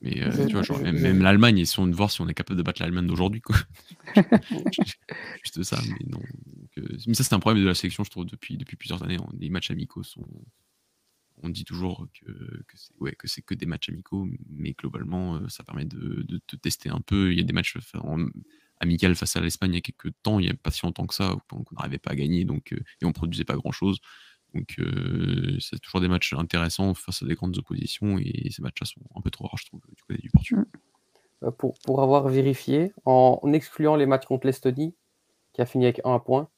Mais euh, tu vois, genre, même, l'Allemagne, essayons de voir si on est capable de battre l'Allemagne d'aujourd'hui, quoi. Juste ça, mais non. Donc, euh, mais ça, c'est un problème de la sélection, je trouve, depuis, depuis plusieurs années. On- Les matchs amicaux sont. On dit toujours que, que c'est ouais, que, c'est que des matchs amicaux, mais globalement, euh, ça permet de, de te tester un peu. Il y a des matchs en- amicaux face à l'Espagne il y a quelques temps, il n'y a pas si longtemps que ça, qu'on n'arrivait pas à gagner, donc, euh, et on produisait pas grand-chose. Donc, euh, c'est toujours des matchs intéressants face à des grandes oppositions, et ces matchs-là sont un peu trop rares, je trouve, du côté du Portugal. Euh, pour, pour avoir vérifié, en, excluant les matchs contre l'Estonie, qui a fini avec un point,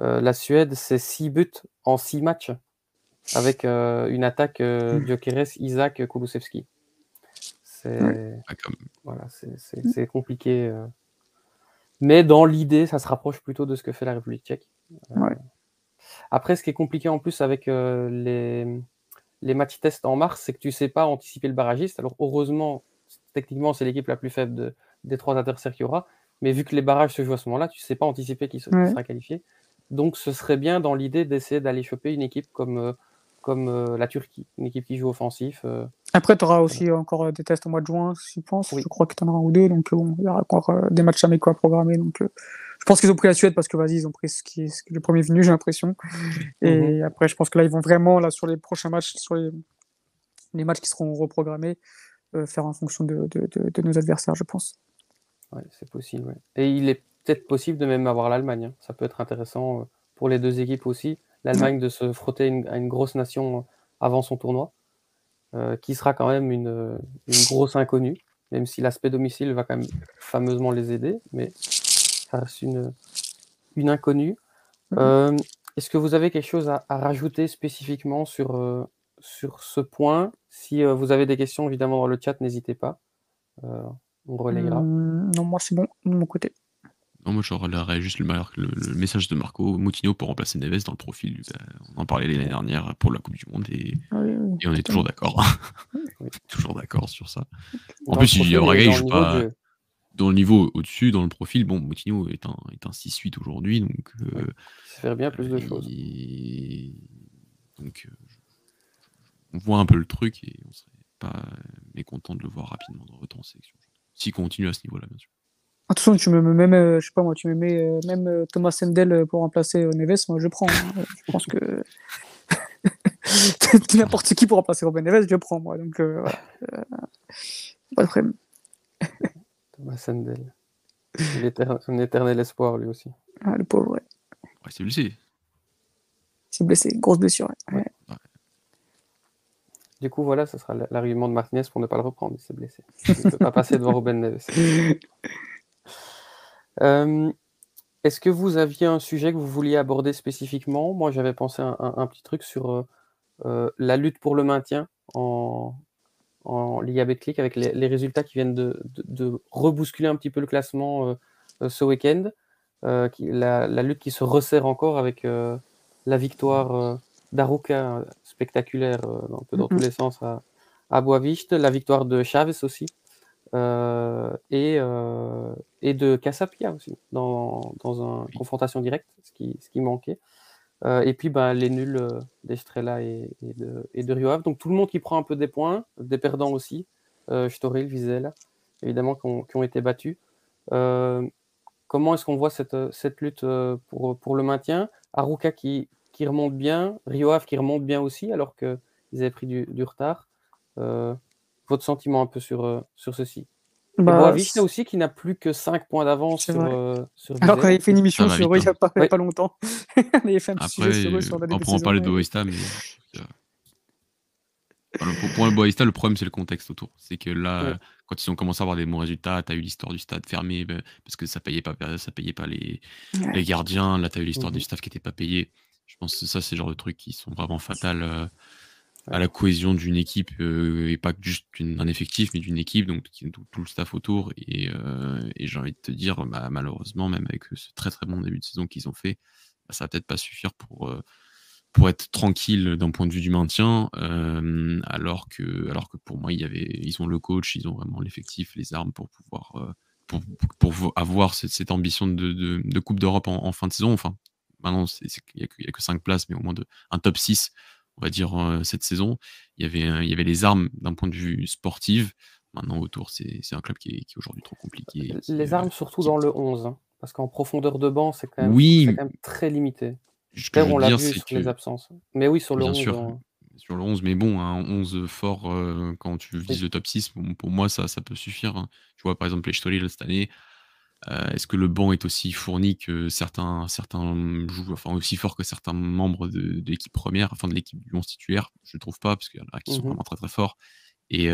euh, la Suède, c'est 6 buts en 6 matchs, avec euh, une attaque euh, Mm. Isaac, Kulusevski. C'est comme- voilà, c'est- c'est- c'est compliqué. euh. Mais dans l'idée, ça se rapproche plutôt de ce que fait la République tchèque. Euh, Ouais. Après, ce qui est compliqué en plus avec euh, les, les matchs tests en mars, c'est que tu sais pas anticiper le barragiste. Alors heureusement, techniquement, c'est l'équipe la plus faible de- des trois adversaires qu'il y aura. Mais vu que les barrages se jouent à ce moment-là, tu sais pas anticiper qui, se- qui Ouais. sera qualifié. Donc ce serait bien dans l'idée d'essayer d'aller choper une équipe comme, euh, comme euh, la Turquie, une équipe qui joue offensif. euh. Après, tu auras aussi encore des tests au mois de juin, je pense. Oui. Je crois que tu en auras un ou deux. Donc, bon, il y aura encore des matchs amicaux à programmer. Donc, je pense qu'ils ont pris la Suède parce que, vas-y, ils ont pris ce qui est, ce qui est le premier venu, j'ai l'impression. Et après, je pense que là, ils vont vraiment, là, sur les prochains matchs, sur les, les matchs qui seront reprogrammés, euh, faire en fonction de, de, de, de nos adversaires, je pense. Ouais, c'est possible. ouais. Et il est peut-être possible de même avoir l'Allemagne. hein. Ça peut être intéressant euh, pour les deux équipes aussi. L'Allemagne de se frotter une- à une grosse nation euh, avant son tournoi, euh, qui sera quand même une, une grosse inconnue, même si l'aspect domicile va quand même fameusement les aider, mais ça reste une, une inconnue. Mhm. Euh, Est-ce que vous avez quelque chose à, à rajouter spécifiquement sur, euh, sur ce point? Si euh, vous avez des questions, évidemment, dans le chat, n'hésitez pas. Euh, on relayera. Hum, non, moi, c'est bon, de mon côté. Non, moi, je relèverais juste le, mar- le- le message de Marco. Moutinho pour remplacer Neves dans le profil. On en parlait l'année dernière pour la Coupe du Monde et, Oui, oui. et on est toujours d'accord. Oui. toujours d'accord sur ça. En Dans plus, il y profil a et Braga, il dans joue de pas jeu. Dans le niveau au-dessus, dans le profil. Bon, Moutinho est un, est un 6-8 aujourd'hui, donc. euh, Ouais. Ça faire bien plus de et- choses. Donc, euh, je- on voit un peu le truc et on serait pas mécontent de le voir rapidement de retour en sélection. S'il continue à ce niveau-là, bien sûr. De toute façon, tu me mets même, euh, je sais pas moi, tu me mets euh, même euh, Thomas Sendel euh, pour remplacer euh, Neves, moi je prends. hein. Je pense que n'importe qui pour remplacer Robin Neves, je prends moi. Donc euh, voilà. Euh, pas de problème. Thomas Sandel. L'éter- Un éternel espoir, lui aussi. Ah, le pauvre, ouais. Ouais, c'est blessé. C'est blessé, grosse blessure. ouais. Ouais. Du coup, voilà, ce sera l'argument de Martinez pour ne pas le reprendre. Il s'est blessé. Il ne peut pas passer devant Ruben Neves. Euh, Est-ce que vous aviez un sujet que vous vouliez aborder spécifiquement? Moi, j'avais pensé à un, un- un petit truc sur euh, euh, la lutte pour le maintien en, en Liga Betclic avec les, les résultats qui viennent de, de- de rebousculer un petit peu le classement euh, euh, ce week-end. Euh, qui- la, la lutte qui se resserre encore avec euh, la victoire d'Aruca spectaculaire un peu dans tous Mhm. les sens à, à Boaviste, la victoire de Chavez aussi, et, et de Casapia aussi, dans, dans une confrontation directe, ce qui, ce qui manquait. Euh, et puis ben, les nuls euh, d'Estrella et, de, et. Donc tout le monde qui prend un peu des points, des perdants aussi, euh, Storil, Vizela, évidemment, qui ont, été battus. Euh, comment est-ce qu'on voit cette, cette lutte euh, pour, pour le maintien? Aruka qui, qui remonte bien, Rio Ave qui remonte bien aussi, alors qu'ils avaient pris du, retard. Euh, votre sentiment un peu sur, euh, sur ceci? Bah, Boavista aussi qui n'a plus que 5 points d'avance sur, euh, sur Alors qu'on avait fait une émission va sur eux il n'y a, pas- longtemps. on avait fait un petit Après, sujet sur eux sur la on pourra parler de. Boavista, mais. pour, pour le Boavista, le problème, c'est le contexte autour. C'est que là, Ouais. quand ils ont commencé à avoir des bons résultats, tu as eu l'histoire du stade fermé ben, parce que ça payait pas, ça payait pas les, Ouais. les gardiens. Là, tu as eu l'histoire du staff qui n'était pas payé. Je pense que ça, c'est le genre de trucs qui sont vraiment fatals euh. À la cohésion d'une équipe euh, et pas juste d'un effectif, mais d'une équipe, donc tout, le staff autour. Et, euh, et j'ai envie de te dire, bah, malheureusement, même avec ce très très bon début de saison qu'ils ont fait, bah, ça va peut-être pas suffire pour, euh, pour être tranquille d'un point de vue du maintien, euh, alors, que, alors que pour moi, il y ils ont le coach, ils ont vraiment l'effectif, les armes pour pouvoir euh, pour, pour vo- avoir cette, ambition de, de, Coupe d'Europe en, fin de saison. Enfin, maintenant, il n'y a que 5 places, mais au moins de, un top 6, on va dire, euh, cette saison. Il y avait, euh, il y avait les armes d'un point de vue sportif. Maintenant, autour, c'est un club qui est, aujourd'hui trop compliqué. Les armes, surtout dans le 11, hein, parce qu'en profondeur de banc, c'est quand, même très limité. J'espère on l'a vu sur les absences. Mais oui, sur le 11. Sur le 11, mais bon, un 11 fort quand tu vises le top 6, pour moi, ça, ça peut suffire. Hein. Tu vois, par exemple, les Story cette année, euh, est-ce que le banc est aussi fourni que certains, certains joueurs, enfin aussi fort que certains membres de, l'équipe première, enfin de l'équipe du 11 titulaire? Je ne trouve pas, parce qu'il y en a qui sont mmh vraiment très très forts. Et,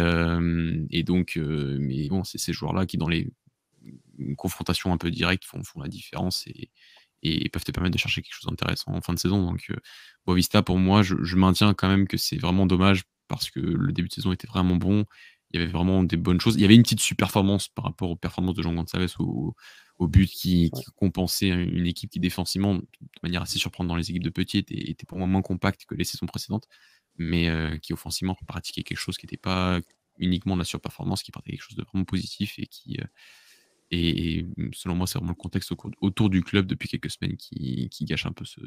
et donc, mais bon, c'est ces joueurs-là qui, dans les confrontations un peu directes, font, font la différence et, et peuvent te permettre de chercher quelque chose d'intéressant en fin de saison. Donc, Boavista, pour moi, je, je maintiens quand même que c'est vraiment dommage parce que le début de saison était vraiment bon il y avait vraiment des bonnes choses. Il y avait une petite super-performance par rapport aux performances de Jean Gonçalves au, au but qui, compensait une équipe qui défensivement, de manière assez surprenante dans les équipes de petits, était, pour moi moins compacte que les saisons précédentes, mais euh, qui offensivement pratiquait quelque chose qui n'était pas uniquement de la surperformance, qui partait quelque chose de vraiment positif et qui euh, et, selon moi c'est vraiment le contexte autour, du club depuis quelques semaines qui, gâche un peu ce,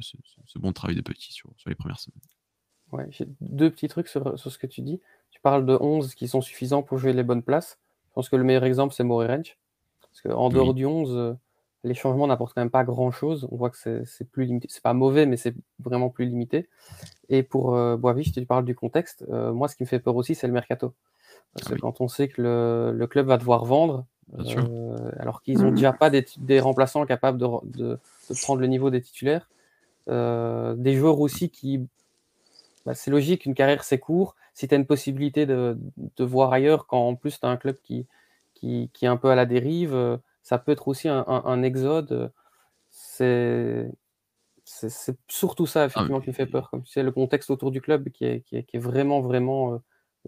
bon travail de petits sur, sur les premières semaines. Ouais, j'ai deux petits trucs sur, sur, ce que tu dis. Tu parles de 11 qui sont suffisants pour jouer les bonnes places. Je pense que le meilleur exemple, c'est Maury Ranch. Parce qu'en dehors du 11, euh, les changements n'apportent quand même pas grand-chose. On voit que c'est plus limité. C'est pas mauvais, mais c'est vraiment plus limité. Et pour euh, tu parles du contexte. Euh, moi, ce qui me fait peur aussi, c'est le mercato. Parce ah que quand on sait que le, club va devoir vendre, euh, alors qu'ils n'ont déjà pas des, des, remplaçants capables de, de, de, prendre le niveau des titulaires, des joueurs aussi qui bah, c'est logique, une carrière c'est court. Si tu as une possibilité de, voir ailleurs, quand en plus tu as un club qui, qui, est un peu à la dérive, euh, ça peut être aussi un, exode. C'est c'est surtout ça, ah, effectivement, qui me fait peur. Comme tu sais, le contexte autour du club qui est, qui est, vraiment, vraiment euh,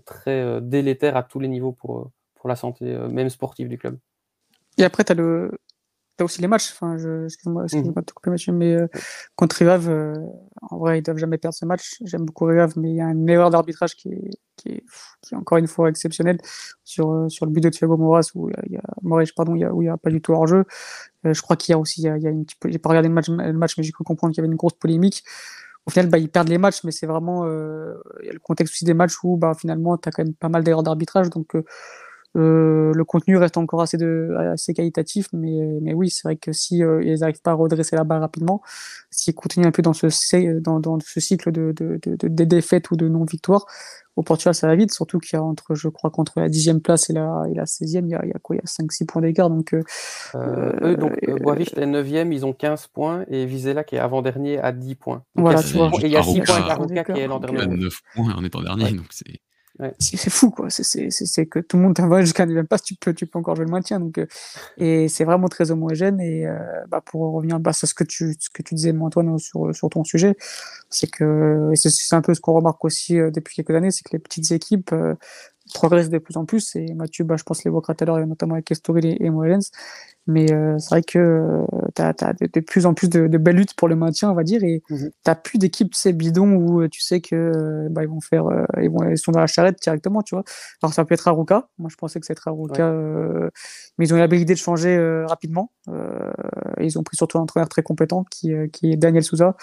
très euh, délétère à tous les niveaux pour, pour la santé, même sportive du club. Et après, tu as le, T'as aussi les matchs, enfin, je, excuse-moi, excuse moi de te couper, monsieur, mais euh, contre Rivave, euh, en vrai, ils doivent jamais perdre ce match. J'aime beaucoup Rivave, mais il y a une erreur d'arbitrage qui est, qui, est, qui est encore une fois exceptionnelle sur, euh, sur le but de Thiago Moras, où il y a, Moraes, pardon, il y a, où il n'y a pas du tout hors-jeu. je crois qu'il y a aussi, il y a, il y a une j'ai pas regardé le match, le match mais j'ai cru comprendre qu'il y avait une grosse polémique. Au final, bah, ils perdent les matchs, mais c'est vraiment, il y a le contexte aussi des matchs où, bah, finalement, tu as quand même pas mal d'erreurs d'arbitrage, donc, euh, le contenu reste encore assez, de, assez qualitatif, mais, mais oui, c'est vrai que si euh, ils n'arrivent pas à redresser la barre rapidement, s'ils continuent un peu dans ce, dans, dans ce cycle de, de, de, de défaites ou de non-victoires, au Portugal, ça va vite, surtout qu'il y a entre, je crois qu'entre la dixième place et la, et la 16e, il y a, il y a quoi Il y a 5-6 points d'écart. Donc, euh, euh, eux, donc euh, Boavista est 9e, ils ont 15 points, et Vizela qui est avant-dernier à 10 points. voilà, tu vois. Et il y a 6 points Aruca qui est l'an dernier. 9 points en étant dernier, donc c'est. C'est fou, quoi. C'est que tout le monde t'envoie jusqu'à même pas, tu peux, tu peux encore jouer le maintien. Donc, euh, et c'est vraiment très homogène. Et euh, bah, pour revenir bah, à ce que tu, ce que tu disais, Antoine, sur, sur ton sujet, c'est que c'est un peu ce qu'on remarque aussi euh, depuis quelques années, c'est que les petites équipes progressent de plus en plus. Et Mathieu, bah, je pense, l'évoquera tout à l'heure, notamment avec Estoril et, et. Mais euh, c'est vrai que euh, tu as, de, plus en plus de, de, belles luttes pour le maintien, on va dire, et mmh tu plus d'équipes, tu sais, bidons où euh, tu sais que bah, ils vont faire, ils, vont, ils sont dans la charrette directement, tu vois. Alors ça peut être Aruka, moi je pensais que c'était Aruka, mais ils ont eu l'habilité de changer rapidement. ils ont pris surtout un entraîneur très compétent qui, qui est Daniel Souza,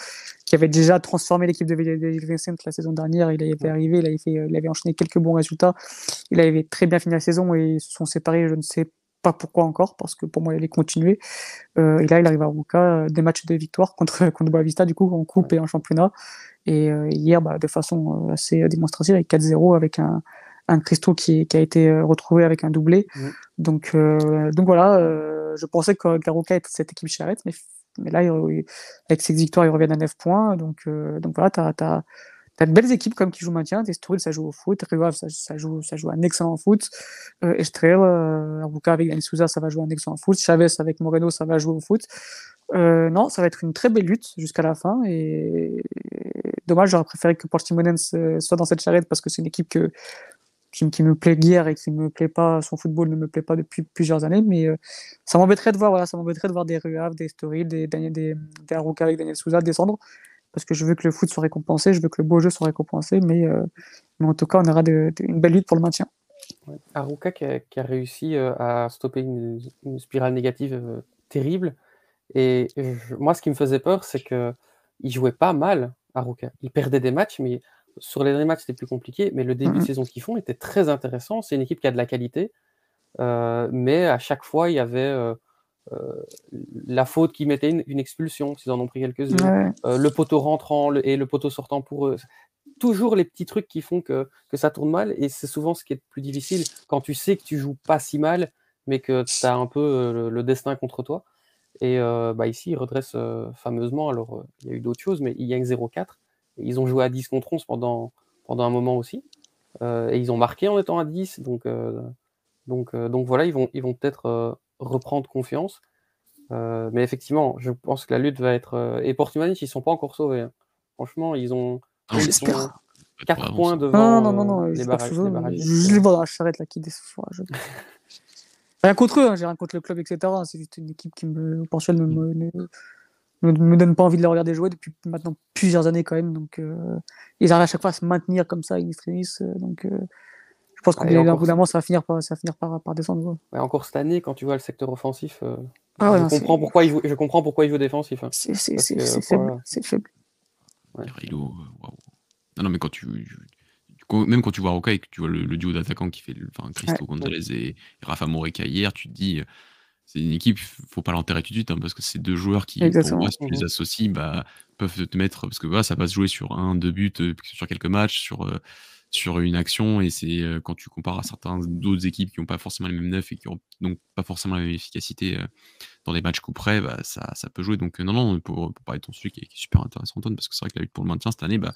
qui avait déjà transformé l'équipe de Vincent la saison dernière. Il avait arrivé, il avait, fait, il avait enchaîné quelques bons résultats. Il avait très bien fini la saison et ils se sont séparés, je ne sais pas pourquoi encore, parce que pour moi, il allait continuer. Euh, et là, il arrive à Ruka, euh, des matchs de victoire contre, contre Boavista, du coup, en coupe et en championnat. Et euh, hier, bah, de façon assez démonstrative, avec 4-0, avec un, un Christo qui, qui, a été retrouvé avec un doublé. Mmh. Donc, donc voilà, je pensais que Garuka était cette équipe charrette, mais, mais là, avec ses victoires, ils reviennent à 9 points. Donc, donc voilà, tu as, T'as de belles équipes comme qui jouent maintien. Estoril, ça joue au foot. Rivave, ça, ça, joue, ça joue un excellent foot. Euh, Estrel, euh, avec Yannis Souza, ça va jouer un excellent foot. Chavez avec Moreno, ça va jouer au foot. Euh, non, ça va être une très belle lutte jusqu'à la fin. Et dommage, j'aurais préféré que Portimonense euh, soit dans cette charrette parce que c'est une équipe qui, me plaît guère et qui me plaît pas. Son football ne me plaît pas depuis plusieurs années. Mais euh, ça m'embêterait de voir, voilà, ça m'embêterait de voir des Ruav, des Estoril, des, des, des, des Aruka avec Daniel Souza descendre parce que je veux que le foot soit récompensé, je veux que le beau jeu soit récompensé, mais, euh, mais en tout cas, on aura de, une belle lutte pour le maintien. Aruka qui a, réussi euh, à stopper une, spirale négative euh, terrible. Et moi, ce qui me faisait peur, c'est qu'il jouait pas mal, Aruka. Il perdait des matchs, mais sur les derniers matchs, c'était plus compliqué, mais le début de Mhm. saison qu'ils font était très intéressant. C'est une équipe qui a de la qualité, euh, mais à chaque fois, il y avait euh, la faute qui mettait une, une expulsion, s'ils en ont pris quelques-unes, Ouais. euh, le poteau rentrant le- et le poteau sortant pour eux. Toujours les petits trucs qui font que, que ça tourne mal, et c'est souvent ce qui est le plus difficile quand tu sais que tu joues pas si mal, mais que tu as un peu euh, le, le destin contre toi. Et euh, bah ici, ils redressent euh, fameusement. Alors, euh, il y a eu d'autres choses, mais ils gagnent 0-4. Et Ils ont joué à 10 contre 11 pendant, pendant un moment aussi. Euh, et ils ont marqué en étant à 10. Donc, euh, donc, euh, donc voilà, ils vont, ils vont peut-être euh, reprendre confiance. Euh, mais effectivement, je pense que la lutte va être. euh, et Portimonense, ils sont pas encore sauvés. hein. Franchement, ils ont Ah, J'espère. Peut-être 4 pas points devant Non, non, non, non, euh, les, barrages, les mais barragistes. Je les vois dans la charrette là qui déçoit. Je... Rien contre eux, hein, j'ai rien contre le club, etc. C'est juste une équipe qui me, Portugal me, me, ne- me, me donne pas envie de les regarder jouer depuis maintenant plusieurs années quand même. Donc, euh, ils arrivent à chaque fois à se maintenir comme ça, in extremis. euh, donc, euh, je pense qu'au bout d'un moment, ça va finir par, ça va finir par, par descendre. Ouais, encore cette année, quand tu vois le secteur offensif, euh, Ah ouais, je, non, comprends pourquoi ils jouent, je comprends pourquoi ils jouent défensif. hein. C'est faible. faible. Rilo, euh, waouh. Non, non, mais quand tu, même quand tu vois Roca et que tu vois le, le duo d'attaquants qui fait, le- enfin, Cristo Gonzalez et, et Rafa Moreca hier, tu te dis, c'est une équipe, faut pas l'enterrer tout de suite, hein, parce que c'est deux joueurs qui, pour Exactement. moi, si tu les Mhm. associes, bah, peuvent te mettre, parce que voilà, ça va se jouer sur un, deux buts, euh, sur quelques matchs, sur, euh, sur une action, et c'est euh, quand tu compares à certains d'autres équipes qui n'ont pas forcément les mêmes neufs et qui n'ont donc pas forcément la même efficacité euh, dans des matchs coup près, bah, ça, ça peut jouer. Donc, euh, non, non, pour, parler de ton sujet qui est, super intéressant, Antoine, parce que c'est vrai que la lutte pour le maintien cette année, bah,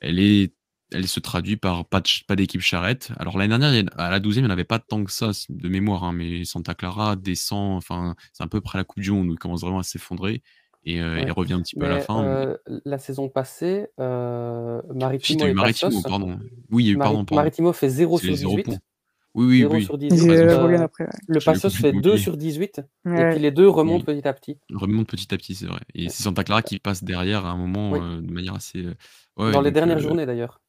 elle est elle se traduit par pas pas d'équipe charrette. Alors l'année dernière, à la 12e, il n'y en avait pas tant que ça de mémoire, hein, mais Santa Clara descend, enfin, c'est un peu près la Coupe du Monde où il commence vraiment à s'effondrer et euh, Ouais. il revient un petit peu à la Mais fin. mais- euh, la saison passée, euh, Maritimo et Maritimo, Passos, pardon. Oui, il y a eu, Mari- pardon, pardon. Maritimo fait 0 C'est sur les 0 18. points. Oui, oui, 0 oui. sur Ils 18. raison. euh, reviennent après. ouais. le Passos fait 2 oublié. sur 18. Et Ouais. puis les deux remontent Oui. petit à petit. Il remonte petit à petit, c'est vrai. Et Ouais. c'est Santa Clara qui passe derrière à un moment Oui. euh, de manière assez. ouais, Dans les dernières euh, journées d'ailleurs.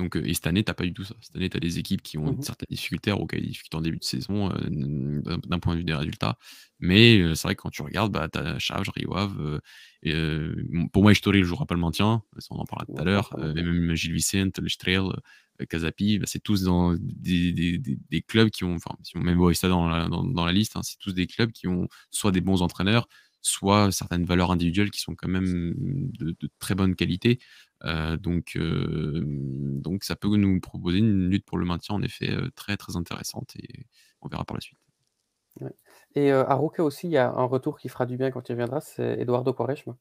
Donc, euh, et cette année, t'as pas du tout ça. Cette année, tu as des équipes qui ont Mhm. une certaine difficulté, au des difficultés en début de saison, euh, d'un point de vue des résultats. Mais euh, c'est vrai que quand tu regardes, bah, tu as Charge, euh, bon, pour moi, Estoril ne jouera pas le maintien. Ça, on en parlera tout à l'heure. même Gilles Vicente, Lestrel, Casapi, bah, c'est tous dans des, des- des- des clubs qui ont, enfin, si on met Boista dans la, dans, dans la liste, hein, c'est tous des clubs qui ont soit des bons entraîneurs, soit certaines valeurs individuelles qui sont quand même de, de très bonne qualité. Euh, donc, euh, donc ça peut nous proposer une lutte pour le maintien en effet euh, très très intéressante et on verra par la suite. Et euh, à Roca aussi, il y a un retour qui fera du bien quand il reviendra, c'est Eduardo Quaresma.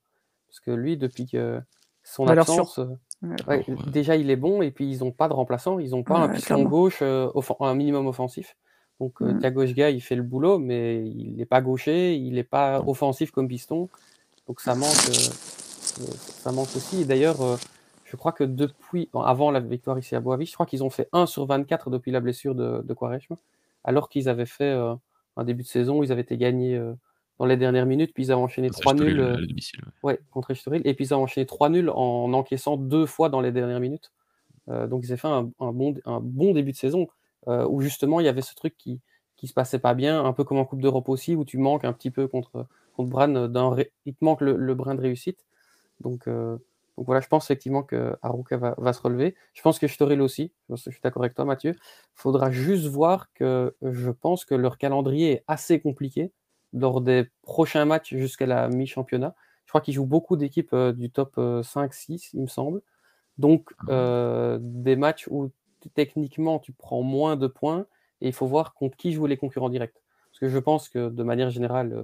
Parce que lui, depuis que son absence, Ouais. ouais, Alors, euh, déjà il est bon, et puis ils n'ont pas de remplaçant, ils n'ont pas un Ouais, piston gauche, euh, un minimum offensif. Donc euh, Mm. Thiago il fait le boulot, mais il n'est pas gaucher, il n'est pas offensif comme piston. Donc ça manque, ça manque aussi. Et d'ailleurs, euh, je crois que depuis, avant la victoire ici à Boavich, je crois qu'ils ont fait 1 sur 24 depuis la blessure de, de Quaresma, alors qu'ils avaient fait euh, un début de saison où ils avaient été gagnés euh, dans les dernières minutes, puis ils avaient enchaîné c'est 3 Estoril, nuls. euh, ouais. Ouais, contre Estoril. Et puis ils ont enchaîné 3 nuls en encaissant deux fois dans les dernières minutes. Donc ils ont fait un, un bon, un bon début de saison où justement il y avait ce truc qui qui se passait pas bien, un peu comme en Coupe d'Europe aussi, où tu manques un petit peu contre, contre Bran, il te manque le, le brin de réussite. Donc, euh, donc voilà, je pense effectivement que Aruka va, va se relever. Je pense que Storil aussi, je pense que je suis d'accord avec toi Mathieu. faudra juste voir que je pense que leur calendrier est assez compliqué lors des prochains matchs jusqu'à la mi-championnat. Je crois qu'ils jouent beaucoup d'équipes euh, du top 5-6, il me semble. Donc, Ah. euh, des matchs où techniquement tu prends moins de points et il faut voir contre qui jouent les concurrents directs. Parce que je pense que de manière générale, euh,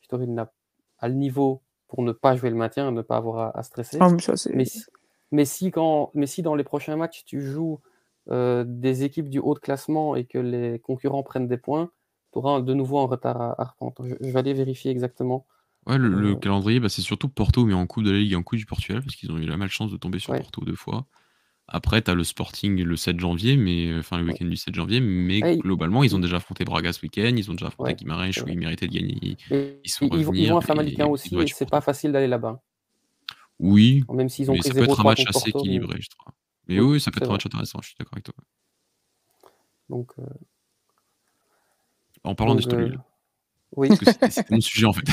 Storil n'a a le niveau pour ne pas jouer le maintien, ne pas avoir à, à stresser. Ah, mais ça, c'est- Mais si, mais, si quand, mais si dans les prochains matchs tu joues euh, des équipes du haut de classement et que les concurrents prennent des points, tu auras de nouveau un retard à, à reprendre. Je, je vais aller vérifier exactement. Ouais, le, le Euh, calendrier, bah, c'est surtout Porto, mais en Coupe de la Ligue et en Coupe du Portugal, parce qu'ils ont eu la malchance de tomber sur Ouais. Porto deux fois. Après, tu as le Sporting le 7 janvier, mais euh, enfin le Ouais. week-end du 7 janvier, mais Ouais, globalement, ils ont déjà affronté Braga ce week-end, ils ont déjà affronté Ouais, Guimarães où ils méritaient de gagner. Et- Ils sont ils, vont, ils vont à Famalicão aussi, et c'est pas facile d'aller là-bas. Oui, Même s'ils ont mais ça peut être un 0-3 match assez Porto. mais- équilibré, je trouve. Mais Oui, oui, ça peut être un match intéressant, je suis d'accord avec toi. Donc, euh, En parlant donc, d'Estoril, euh, oui. c'était mon sujet en fait.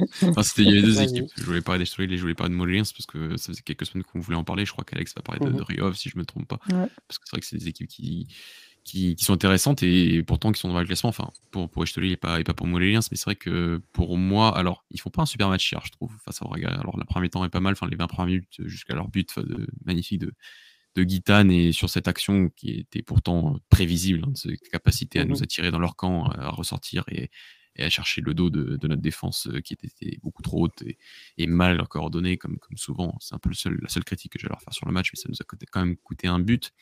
enfin, c'était, il y avait deux équipes. Je voulais parler d'Estoril et je voulais parler de Montpellier parce que ça faisait quelques semaines qu'on voulait en parler. Je crois qu'Alex va parler de, de Riov, si je me trompe pas. Ouais. Parce que c'est vrai que c'est des équipes qui, qui, qui sont intéressantes et, pourtant qui sont dans le classement. Enfin, pour, pour Estoril et pas, et pas pour Montpellier, mais c'est vrai que pour moi, alors, ils font pas un super match hier, je trouve, face à Braga. Alors, la première temps est pas mal, enfin, les 20 premières minutes jusqu'à leur but enfin, de, magnifique de, de Guitane et sur cette action qui était pourtant prévisible, hein, de cette capacité à Mhm. nous attirer dans leur camp, à ressortir et, et à chercher le dos de, de notre défense euh, qui était, était beaucoup trop haute et, et mal coordonnée, comme, comme souvent. C'est un peu le seul, la seule critique que j'ai à leur faire sur le match, mais ça nous a quand même coûté un but.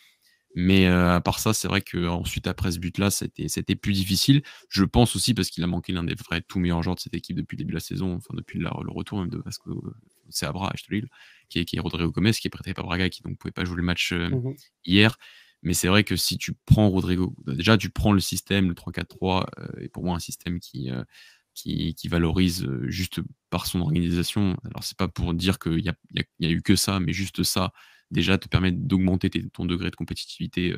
Mais euh, à part ça, c'est vrai que ensuite après ce but-là, c'était c'était plus difficile. Je pense aussi parce qu'il a manqué l'un des vrais tout meilleurs joueurs de cette équipe depuis le début de la saison, enfin depuis la- le retour même de Vasco Seabra à Estoril, qui est, qui est Rodrigo Gomez, qui est prêté par Braga, qui donc pouvait pas jouer le match euh, Mhm. hier. Mais c'est vrai que si tu prends Rodrigo, déjà tu prends le système, le 3-4-3, euh, et pour moi un système qui, euh, valorise euh, juste par son organisation. Alors c'est pas pour dire qu'il y a, il y a- eu que ça, mais juste ça déjà te permet d'augmenter ton degré de compétitivité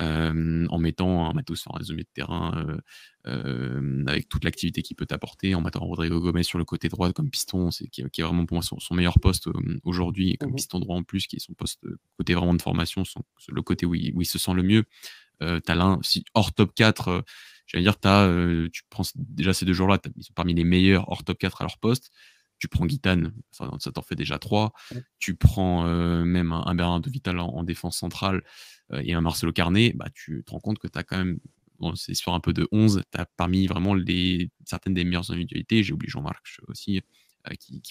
euh, en mettant un Matos sur un résumé de terrain euh, avec toute l'activité qu'il peut t'apporter, en mettant Rodrigo Gomez sur le côté droit comme piston, c'est qui, est- qui est vraiment pour moi son, son meilleur poste aujourd'hui, et comme Mhm. piston droit en plus, qui est son poste côté vraiment de formation, son- le côté où il, où il se sent le mieux. T'as l'un, si hors top 4, euh, j'allais dire, t'as, tu prends déjà ces deux joueurs-là, ils sont parmi les meilleurs hors top 4 à leur poste. Tu prends Guitane, ça, t'en fait déjà 3. Ouais. Tu prends euh, même un, un de Vital en, en défense centrale et un Marcelo Carnet, bah, tu te rends compte que tu as quand même, bon, c'est sur un peu de 11, tu as parmi vraiment les, certaines des meilleures individualités. J'ai oublié Jean-Marc aussi, euh, qui,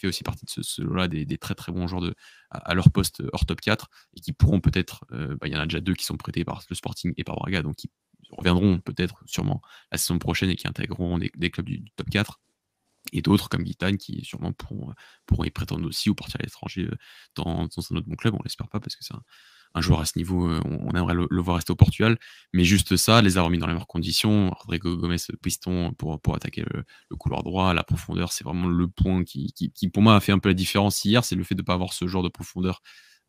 fait aussi partie de ce, ce lot-là, des, très très bons joueurs de, à, leur poste hors top 4 et qui pourront peut-être, euh, bah, il y en a déjà deux qui sont prêtés par le Sporting et par Braga, donc qui reviendront peut-être sûrement la saison prochaine et qui intégreront des, clubs du, top 4 et d'autres comme Guitane qui sûrement pourront, pourront y prétendre aussi ou partir à l'étranger euh, dans, dans, un autre bon club, on l'espère pas parce que c'est un, un, joueur à ce niveau, euh, on, aimerait le, le, voir rester au Portugal, mais juste ça, les avoir mis dans les meilleures conditions, Rodrigo Gomez piston pour, pour attaquer le, le couloir droit, la profondeur, c'est vraiment le point qui, qui, qui, pour moi a fait un peu la différence hier, c'est le fait de ne pas avoir ce genre de profondeur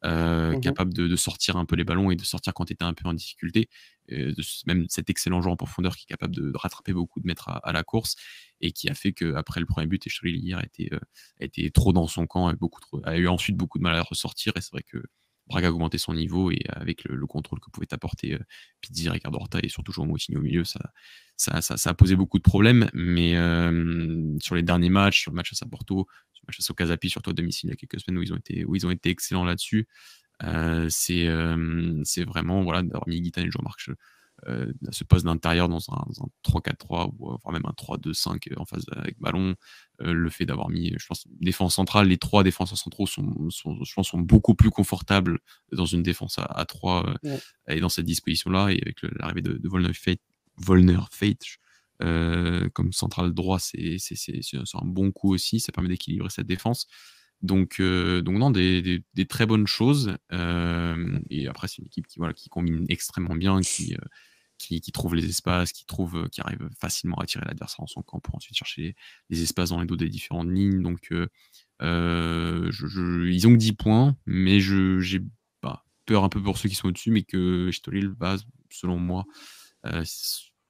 euh, mmh. capable de, de, sortir un peu les ballons et de sortir quand tu étais un peu en difficulté. Euh, de, même cet excellent joueur en profondeur qui est capable de, de rattraper beaucoup, de mettre à, à, la course et qui a fait qu'après le premier but, Echeverry hier a été, euh, a été trop dans son camp, beaucoup trop, a eu ensuite beaucoup de mal à ressortir et c'est vrai que Braga a augmenté son niveau et avec le, le contrôle que pouvait apporter euh, Pizzi, Ricardo Horta et surtout João Moutinho au milieu, ça, a posé beaucoup de problèmes. Mais euh, sur les derniers matchs, sur le match à Saporto, sur le match à Socazapi, surtout à domicile il y a quelques semaines où ils ont été, où excellents là-dessus, euh, c'est euh, vraiment voilà, d'avoir mis et Jean-Marc euh, à ce poste d'intérieur dans un, un 3-4-3 ou voire même un 3-2-5 en phase avec ballon. Euh, le fait d'avoir mis, je pense, défense centrale, les trois défenseurs centraux sont, sont, je pense, sont beaucoup plus confortables dans une défense à, à 3 ouais. et dans cette disposition-là. Et avec l'arrivée de, de Volner Fate, Volner Fate euh, comme central droit, c'est un bon coup aussi. Ça permet d'équilibrer cette défense. Donc, euh, donc non, des, des, des, très bonnes choses. Euh, et après, c'est une équipe qui, voilà, qui combine extrêmement bien, qui, euh, qui, qui, trouve les espaces, qui trouve, qui arrive facilement à tirer l'adversaire en son camp pour ensuite chercher les, les, espaces dans les dos des différentes lignes. Donc, je, je, ils ont que 10 points, mais j'ai bah, peur un peu pour ceux qui sont au-dessus, mais que Stolil va, selon moi,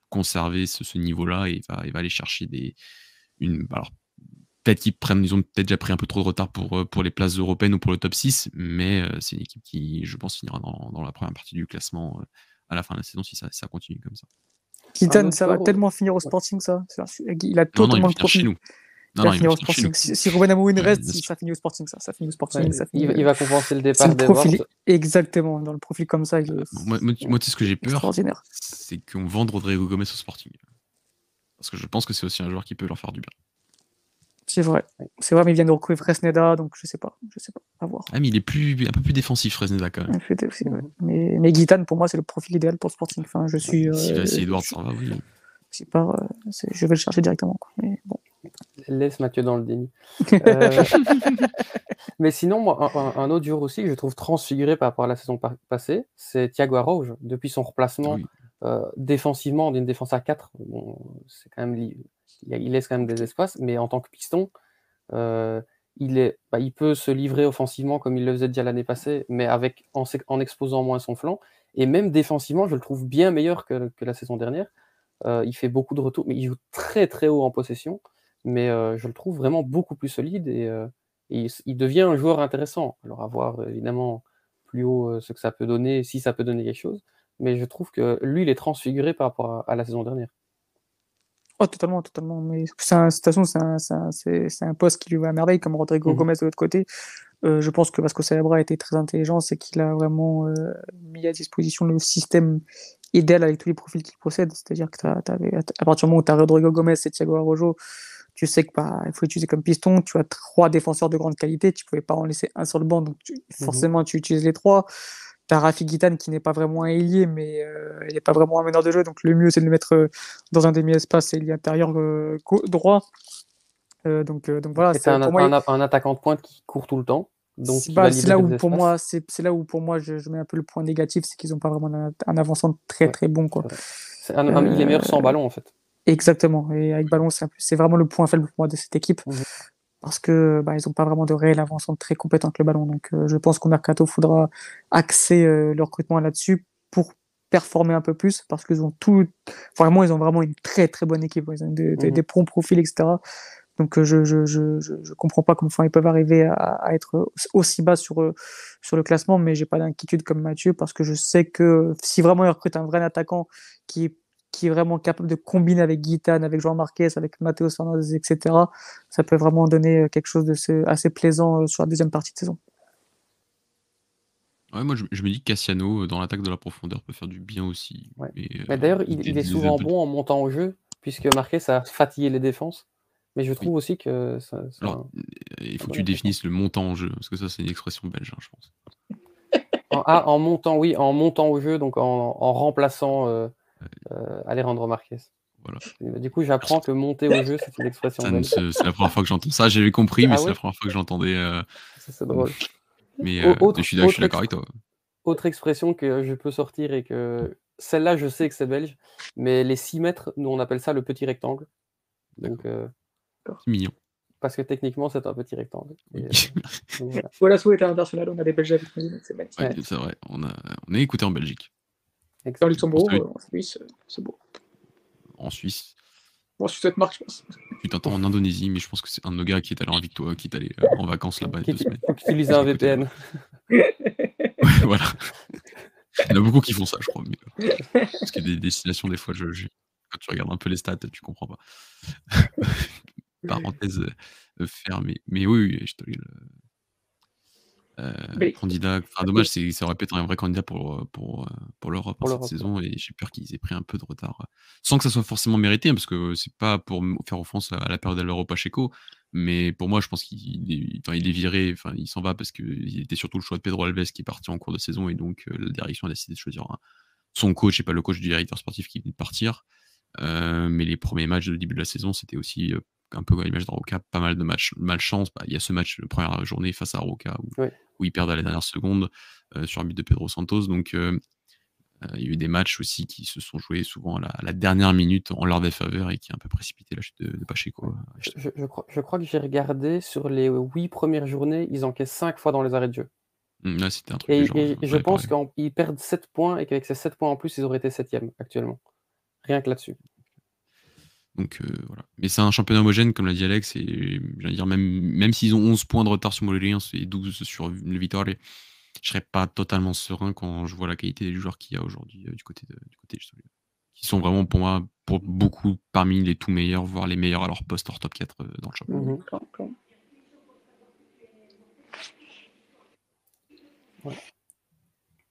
conserver ce, ce niveau-là et va, il va aller chercher des. Une, alors, peut-être qu'ils prennent, ils ont peut-être déjà pris un peu trop de retard pour, pour les places européennes ou pour le top 6, mais euh, c'est une équipe qui, je pense, finira dans, dans, la première partie du classement euh, à la fin de la saison si ça, continue comme ça. Keaton, ça va tellement finir au Sporting, ça. Il a totalement non, non, le profil. Chez nous. Non, il va finir au Sporting. Si, si Ruben Amoun reste, si ça finit au Sporting, ça. Ça finit au Sporting. Ouais, ça finit... il, va, il, va compenser le départ le profil, Exactement, dans le profil comme ça. Il. Moi, moi, moi tu sais ce que j'ai peur, c'est qu'on vende Rodrigo Gomez au Sporting. Parce que je pense que c'est aussi un joueur qui peut leur faire du bien. C'est vrai. C'est vrai, mais il vient de recourir Fresneda, donc je sais pas. Je sais pas. À voir. Ah, mais il est plus, un peu plus défensif, Fresneda, quand même. Aussi, ouais. mais, mais Guitane, pour moi, c'est le profil idéal pour le Sporting. Enfin, je suis. Si, euh, si Edouard s'en va, oui. Pas, euh, je vais le chercher directement. Quoi. Mais bon. Laisse Mathieu dans le déni. euh... mais sinon, moi, un, un, autre joueur aussi que je trouve transfiguré par rapport à la saison passée, c'est Thiago Araujo. Depuis son replacement oui. euh, défensivement d'une défense à 4, bon, c'est quand même il laisse quand même des espaces, mais en tant que piston, euh, il, est, bah, il peut se livrer offensivement comme il le faisait déjà l'année passée, mais avec, en, exposant moins son flanc. Et même défensivement, je le trouve bien meilleur que, la saison dernière. Euh, il fait beaucoup de retours, mais il joue très très haut en possession. mais je le trouve vraiment beaucoup plus solide et, il, devient un joueur intéressant. Alors à voir évidemment plus haut ce que ça peut donner, si ça peut donner quelque chose, mais je trouve que lui, il est transfiguré par rapport à, la saison dernière. Oh, totalement, totalement. Mais de toute façon, c'est un, poste qui lui va à merveille, comme Rodrigo mmh Gomez de l'autre côté. je pense que Vasco Celebra a été très intelligent, c'est qu'il a vraiment mis à disposition le système idéal avec tous les profils qu'il possède. C'est-à-dire que à partir du moment où tu as Rodrigo Gomez et Thiago Arrojo, tu sais qu'il bah, faut utiliser comme piston. Tu as trois défenseurs de grande qualité. Tu ne pouvais pas en laisser un sur le banc. Donc, mmh forcément, tu utilises les trois. Tu as Rafi Guitane qui n'est pas vraiment un ailier, mais euh, il n'est pas vraiment un meneur de jeu. Donc, le mieux, c'est de le mettre euh, dans un demi-espace et intérieur euh, droit. donc, donc voilà. C'est un, un, attaquant de pointe qui court tout le temps. Donc, bah, c'est là où pour moi, c'est là où pour moi je, mets un peu le point négatif, c'est qu'ils n'ont pas vraiment un, un, avançant très très bon quoi. il est meilleur sans ballon en fait. Exactement. Et avec ballon, c'est vraiment le point faible pour moi de cette équipe. Mmh parce que bah, ils n'ont pas vraiment de réel avancement très compétent avec le ballon. Donc euh, je pense qu'au mercato, il faudra axer euh, le recrutement là-dessus pour performer un peu plus parce qu'ils ont tout. Vraiment, ils ont vraiment une très très bonne équipe. Ils ont des, des, mmh profils, etc. Donc euh, je je, je, je, comprends pas comment ils peuvent arriver à, à, être aussi bas sur, sur le classement, mais j'ai pas d'inquiétude comme Mathieu parce que je sais que si vraiment ils recrutent un vrai attaquant qui est qui est vraiment capable de combiner avec Guitane, avec Jean Marquez, avec Matteo Fernandez, etc., ça peut vraiment donner euh, quelque chose de assez plaisant euh, sur la deuxième partie de saison. Ouais, moi je, me dis que Cassiano, euh, dans l'attaque de la profondeur, peut faire du bien aussi. Mais, D'ailleurs, il, est souvent bon en montant au jeu, puisque Marquez a fatigué les défenses. Mais je trouve aussi que ça. il faut que tu définisses le montant au jeu, parce que ça, c'est une expression belge, hein, je pense. En, ah, en montant, oui, en montant au jeu, donc en, remplaçant euh, Alejandro Marquez. Voilà. Du coup, j'apprends que monter au jeu, c'est une expression. C'est la première fois que j'entends ça. J'avais compris, mais ah c'est la première fois que j'entendais. Euh... C'est drôle. Mais euh, je suis, d'accord avec toi. Autre expression que je peux sortir et que celle-là, je sais que c'est belge, mais les 6 mètres, nous on appelle ça le petit rectangle. Donc, euh... mignon. Parce que techniquement, c'est un petit rectangle. Et, euh, voilà. voilà, international, on a des Belges avec nous, c'est Ouais, c'est vrai, on a, on est écouté en Belgique. En Luxembourg, euh, en Suisse, euh, c'est beau. En Suisse Bon, cette marque, je pense. Tu t'entends en Indonésie, mais je pense que c'est un de nos gars qui est allé en Victoire, qui est allé euh, en vacances là-bas. Qui utilise un VPN. voilà. Il y en a beaucoup qui font ça, je crois. Parce qu'il y a des destinations, des fois, je, quand tu regardes un peu les stats, tu comprends pas. Parenthèse fermée. Mais oui, oui je te euh, candidat, enfin, dommage, c'est, ça aurait pu être un vrai candidat pour, euh, pour, euh, pour l'Europe cette saison et j'ai peur qu'ils aient pris un peu de retard. Sans que ça soit forcément mérité, hein, parce que c'est pas pour faire offense à la période d'Alvaro Pacheco, mais pour moi, je pense qu'il est, enfin, il est viré, enfin, il s'en va parce qu'il était surtout le choix de Pedro Alves qui est parti en cours de saison et donc la direction a décidé de choisir son coach et pas le coach du directeur sportif qui venait de partir. mais les premiers matchs de début de la saison, c'était aussi un peu à l'image de Roca, pas mal de matchs malchance. Bah, il y a ce match, la première journée face à Roca, où, où ils perdent à la dernière seconde euh, sur un but de Pedro Santos. Donc, euh, euh, il y a eu des matchs aussi qui se sont joués souvent à la, dernière minute en leur défaveur et qui a un peu précipité la chute de, Pacheco. Je, crois, je, crois, que j'ai regardé sur les huit premières journées, ils encaissent cinq fois dans les arrêts de jeu. Mmh, un truc et, je pense qu'ils perdent 7 points et qu'avec ces 7 points en plus, ils auraient été 7 actuellement. Rien que là-dessus. Donc euh, voilà. Mais c'est un championnat homogène, comme l'a dit Alex, et dire, même, même s'ils ont 11 points de retard sur Montpellier et 12 sur le Victoire, je serais pas totalement serein quand je vois la qualité des joueurs qu'il y a aujourd'hui euh, du côté de, du côté Qui sont vraiment pour moi, pour beaucoup, parmi les tout meilleurs, voire les meilleurs à leur poste hors top 4 euh, dans le championnat. Mmh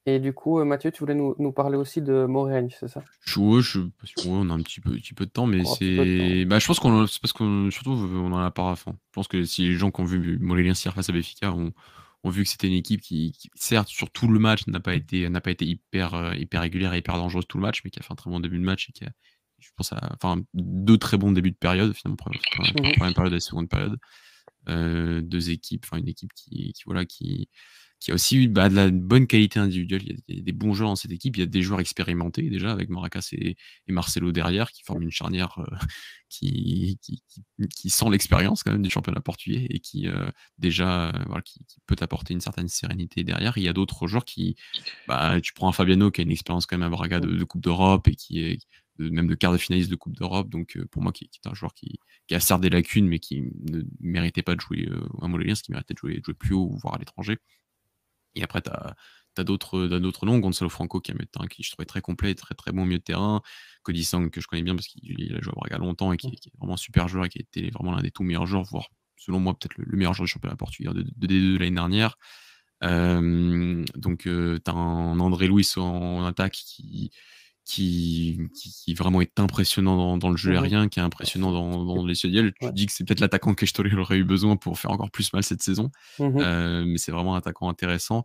et du coup, euh, Mathieu, tu voulais nous, parler aussi de Moraigne, c'est ça? Je, je, on a un petit peu, petit peu de temps, mais oh, c'est. Bah, je pense qu'on, c'est parce qu'on, surtout, on en a pas à fond. Je pense que si les gens qui ont vu Moraigne face à Béfica ont, ont, vu que c'était une équipe qui, certes, sur tout le match, n'a pas été, n'a pas été hyper, euh, hyper régulière et hyper dangereuse tout le match, mais qui a fait un très bon début de match et qui a, je pense, à, enfin, deux très bons débuts de période, finalement, première, première période et seconde période. Euh, deux équipes, enfin, une équipe qui, qui voilà, qui qui a aussi bah, de la bonne qualité individuelle. Il y a des, bons joueurs dans cette équipe. Il y a des joueurs expérimentés déjà avec Maracas et, Marcelo derrière qui forment une charnière euh, qui, qui, sent l'expérience quand même du championnat portugais et qui euh, déjà euh, qui, peut apporter une certaine sérénité derrière. Il y a d'autres joueurs qui, bah, tu prends un Fabiano qui a une expérience quand même à Braga de, Coupe d'Europe et qui est même de quart de finaliste de Coupe d'Europe. Donc pour moi, qui, est un joueur qui, a certes des lacunes, mais qui ne méritait pas de jouer à ce qui méritait de jouer, de jouer plus haut, voire à l'étranger. Et après, tu as T'as d'autres, noms, Gonzalo Franco qui, est qui je trouvais très complet, très très bon au milieu de terrain. Cody Sang que je connais bien parce qu'il a joué à Braga longtemps et qui, est vraiment super joueur et qui a été vraiment l'un des tout meilleurs joueurs, voire selon moi peut-être le, meilleur joueur du championnat portugais de, de D2 l'année dernière. donc tu as un André Luis en, attaque qui, qui, qui, vraiment est impressionnant dans, le jeu mmh aérien, qui est impressionnant dans, les cieux Tu dis que c'est peut-être l'attaquant que Story aurait eu besoin pour faire encore plus mal cette saison, mmh mais c'est vraiment un attaquant intéressant.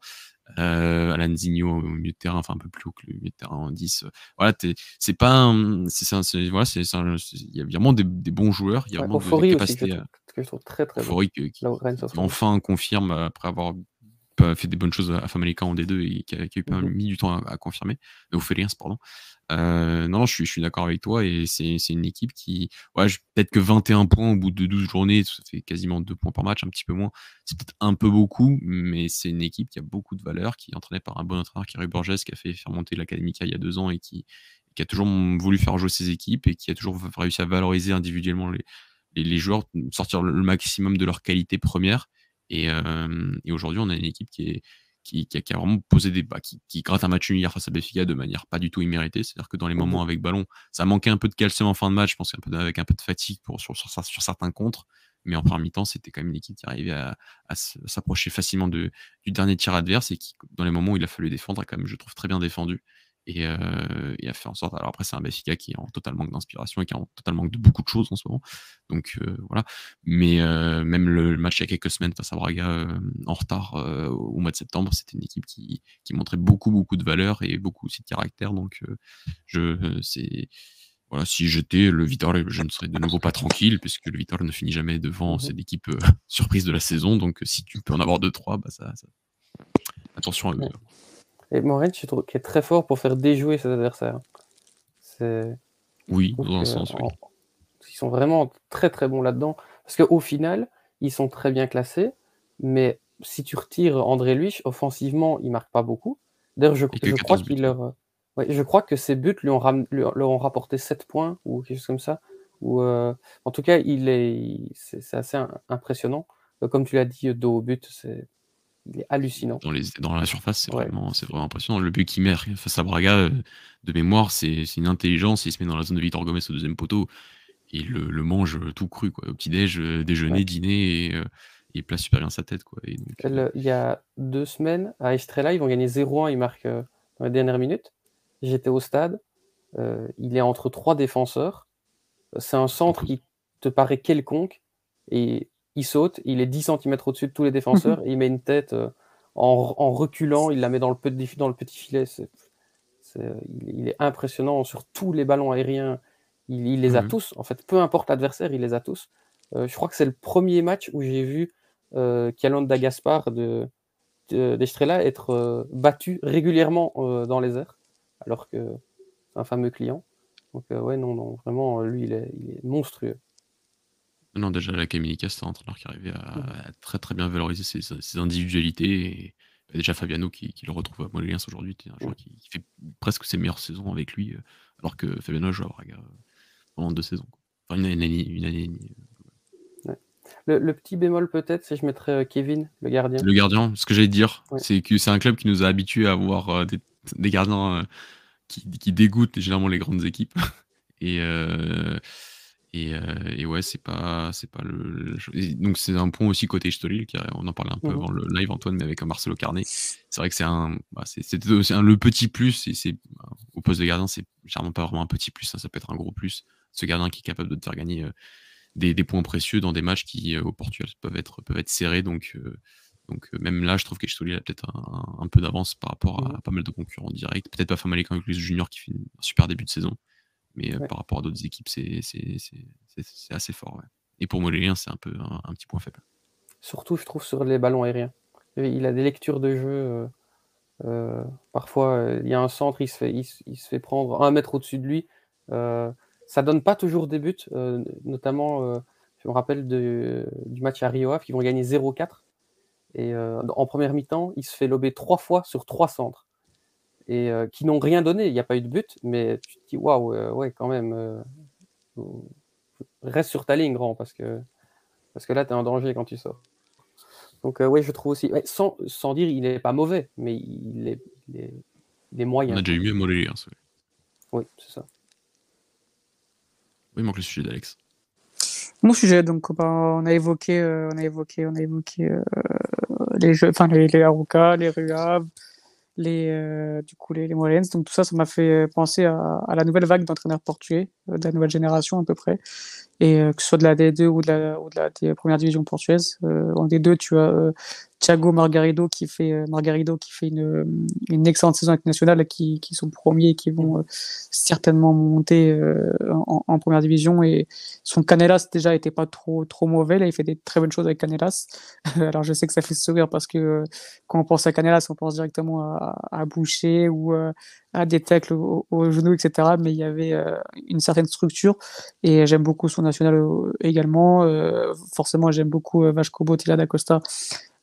Euh, Alan Zigno au milieu de terrain, enfin un peu plus haut que le milieu de terrain en 10. Euh, voilà, c'est pas c'est voilà, c'est il y a vraiment des, des, bons joueurs, il y a vraiment des capacités. Aussi, que, je trouve, très très bon. qui, qui, enfin confirme après avoir fait des bonnes choses à Famalica en D2 et qui a, qui a eu pas mmh mis du temps à, à confirmer. Félix, pardon. Euh, non, non, je suis, je suis d'accord avec toi et c'est une équipe qui, ouais, peut-être que 21 points au bout de 12 journées, ça fait quasiment 2 points par match, un petit peu moins. C'est peut-être un peu beaucoup, mais c'est une équipe qui a beaucoup de valeur, qui est entraînée par un bon entraîneur qui est Borges, qui a fait faire monter l'Académica il y a deux ans et qui, qui a toujours voulu faire jouer ses équipes et qui a toujours réussi à valoriser individuellement les, les, joueurs, sortir le maximum de leur qualité première. Et, euh, et aujourd'hui, on a une équipe qui est, qui, a, vraiment posé des bas, qui, gratte un match hier face à Benfica de manière pas du tout imméritée. C'est-à-dire que dans les moments avec ballon, ça manquait un peu de calcium en fin de match, je pense peu avec un peu de fatigue pour, sur, sur, certains contres. Mais en première mi-temps, c'était quand même une équipe qui arrivait à, s'approcher facilement de, du dernier tir adverse et qui, dans les moments où il a fallu défendre, a quand même, je trouve, très bien défendu et, euh, et, a fait en sorte. Alors après, c'est un Benfica qui est en total manque d'inspiration et qui est en total manque de beaucoup de choses en ce moment. Donc euh, voilà. Mais euh, même le match il y a quelques semaines face à Braga en retard au mois de septembre, c'était une équipe qui, qui, montrait beaucoup beaucoup de valeur et beaucoup aussi de caractère. Donc je c'est voilà, si j'étais le Vitor, je ne serais de nouveau pas tranquille, puisque le Vitor ne finit jamais devant mmh cette équipe surprise de la saison. Donc, si tu peux en avoir deux, trois, bah ça, ça... attention à eux. Et Morin, je trouve qu'il est très fort pour faire déjouer ses adversaires. Oui, dans un sens, oui. Ils sont vraiment très très bons là-dedans. Parce qu'au final, ils sont très bien classés, mais si tu retires André Luich, offensivement, il marque pas beaucoup. D'ailleurs, je, crois qu'il leur... je crois que ses buts lui ont, leur ont rapporté 7 points ou quelque chose comme ça. Ou, euh, En tout cas, il est... c'est assez impressionnant. Euh, comme tu l'as dit, dos au but, c'est il est hallucinant. Dans, les, dans la surface, c'est vraiment, vraiment impressionnant. Le but qu'il met face à Braga, euh, de mémoire, c'est une intelligence. Il se met dans la zone de Victor Gomez au deuxième poteau. Et il le, mange tout cru, quoi. Au petit-déj, euh, déjeuner, dîner, et, euh, il place super bien sa tête. Quoi. il y a deux semaines, à Estrella, ils vont gagner 0-1, ils marquent dans les dernières minutes. J'étais au stade, il est entre trois défenseurs. C'est un centre qui te paraît quelconque, et il saute, il est 10 cm au-dessus de tous les défenseurs, et il met une tête euh, en, reculant, il la met dans le petit, dans le petit filet. il, est impressionnant sur tous les ballons aériens. Il, les a mhm. tous, en fait, peu importe l'adversaire, il les a tous. Euh, je crois que c'est le premier match où j'ai vu euh, Calonda Gaspar de, d'Estrella être euh, battu régulièrement dans les airs, alors que c'est un fameux client. Donc, ouais, non, non, vraiment, lui, il est monstrueux. Non, déjà, la Caménica, c'est un entraîneur qui arrivait à, très très bien valoriser ses, individualités. Et bah, déjà, Fabiano, qui, le retrouve à Moléliens aujourd'hui, un joueur qui, fait presque ses meilleures saisons avec lui, euh, alors que Fabiano joue à Braga euh, pendant deux saisons. Enfin, une année, une année, euh. Le, petit bémol peut-être, c'est je mettrais Kevin, le gardien. Le gardien, ce que j'allais dire, c'est que c'est un club qui nous a habitués à avoir des, gardiens qui, qui, dégoûtent généralement les grandes équipes. Et, et, ouais, c'est pas, c'est pas le. donc c'est un point aussi côté Stolil, on en parlait un peu mmh avant le live Antoine, mais avec Marcelo Carnet. C'est vrai que c'est un, bah, c'est, le petit plus. Et c'est bah, au poste de gardien, c'est généralement pas vraiment un petit plus. Hein, ça peut être un gros plus. Ce gardien qui est capable de te faire gagner des, points précieux dans des matchs qui au Portugal peuvent être, peuvent être serrés. Donc donc même là, je trouve que Stolil a peut-être un, peu d'avance par rapport à, mmh pas mal de concurrents directs. Peut-être pas Famalicão avec le Junior qui fait un super début de saison. Mais par rapport à d'autres équipes, c'est assez fort. Et pour Molélien, c'est un peu un, petit point faible. Surtout, je trouve, sur les ballons aériens. Il a des lectures de jeu. Euh, parfois, il y a un centre, il se fait, il, se fait prendre un mètre au-dessus de lui. Euh, ça donne pas toujours des buts, notamment, je me rappelle du match à Rio Ave, qui vont gagner 0-4. Et en première mi-temps, il se fait lober trois fois sur trois centres. Et qui n'ont rien donné. Il n'y a pas eu de but, mais tu te dis waouh, ouais, quand même, reste sur ta ligne, grand, parce que, parce que là, tu es en danger quand tu sors. Donc, oui, je trouve aussi, sans, sans, dire il n'est pas mauvais, mais il est, il est, moyen. On a déjà eu mieux Mollet, hein, Oui, c'est ça. Oui, il manque le sujet d'Alex. Mon sujet, donc on a évoqué, on a évoqué, on a évoqué les jeux, enfin les, les Aruka, les Ruav, les, euh, du coup, les, les Donc tout ça, ça m'a fait penser à, à la nouvelle vague d'entraîneurs portugais, euh, de la nouvelle génération à peu près. Et euh, que ce soit de la D2 ou de la, ou de la des première division portugaise. en D2, tu as Thiago Margarido qui fait euh, Margarido qui fait une, euh, une excellente saison avec nationale qui, qui sont premiers et qui vont euh, certainement monter en, en, première division et son Canelas déjà était pas trop trop mauvais là il fait des très bonnes choses avec Canelas alors je sais que ça fait sourire parce que quand on pense à Canelas on pense directement à, à Boucher ou à des tacles au, au, genou etc mais il y avait une certaine structure et j'aime beaucoup son national également forcément j'aime beaucoup Vasco Botilla da Costa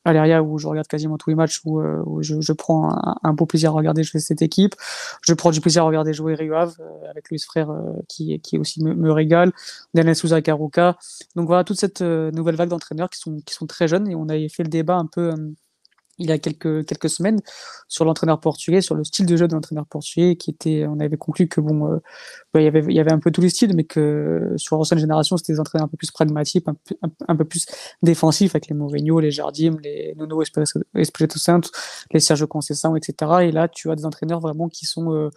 à où je regarde quasiment tous les matchs où, euh, je, prends un, beau plaisir à regarder jouer cette équipe. Je prends du plaisir à regarder jouer Rio Ave euh, avec Luis Frère euh, qui, qui aussi me, me régale, Daniel Souza Caruca. Donc voilà toute cette nouvelle vague d'entraîneurs qui sont, qui sont très jeunes et on avait fait le débat un peu il y a quelques, quelques semaines sur l'entraîneur portugais, sur le style de jeu de l'entraîneur portugais, qui était, on avait conclu que bon, euh, bah, il, y avait, il y avait un peu tous les styles, mais que sur l'ancienne génération, c'était des entraîneurs un peu plus pragmatiques, un peu, un, peu plus défensifs, avec les Mourinho, les Jardim, les Nuno Espirito Santo, les Sergio Conceição, etc. Et là, tu as des entraîneurs vraiment qui sont, euh,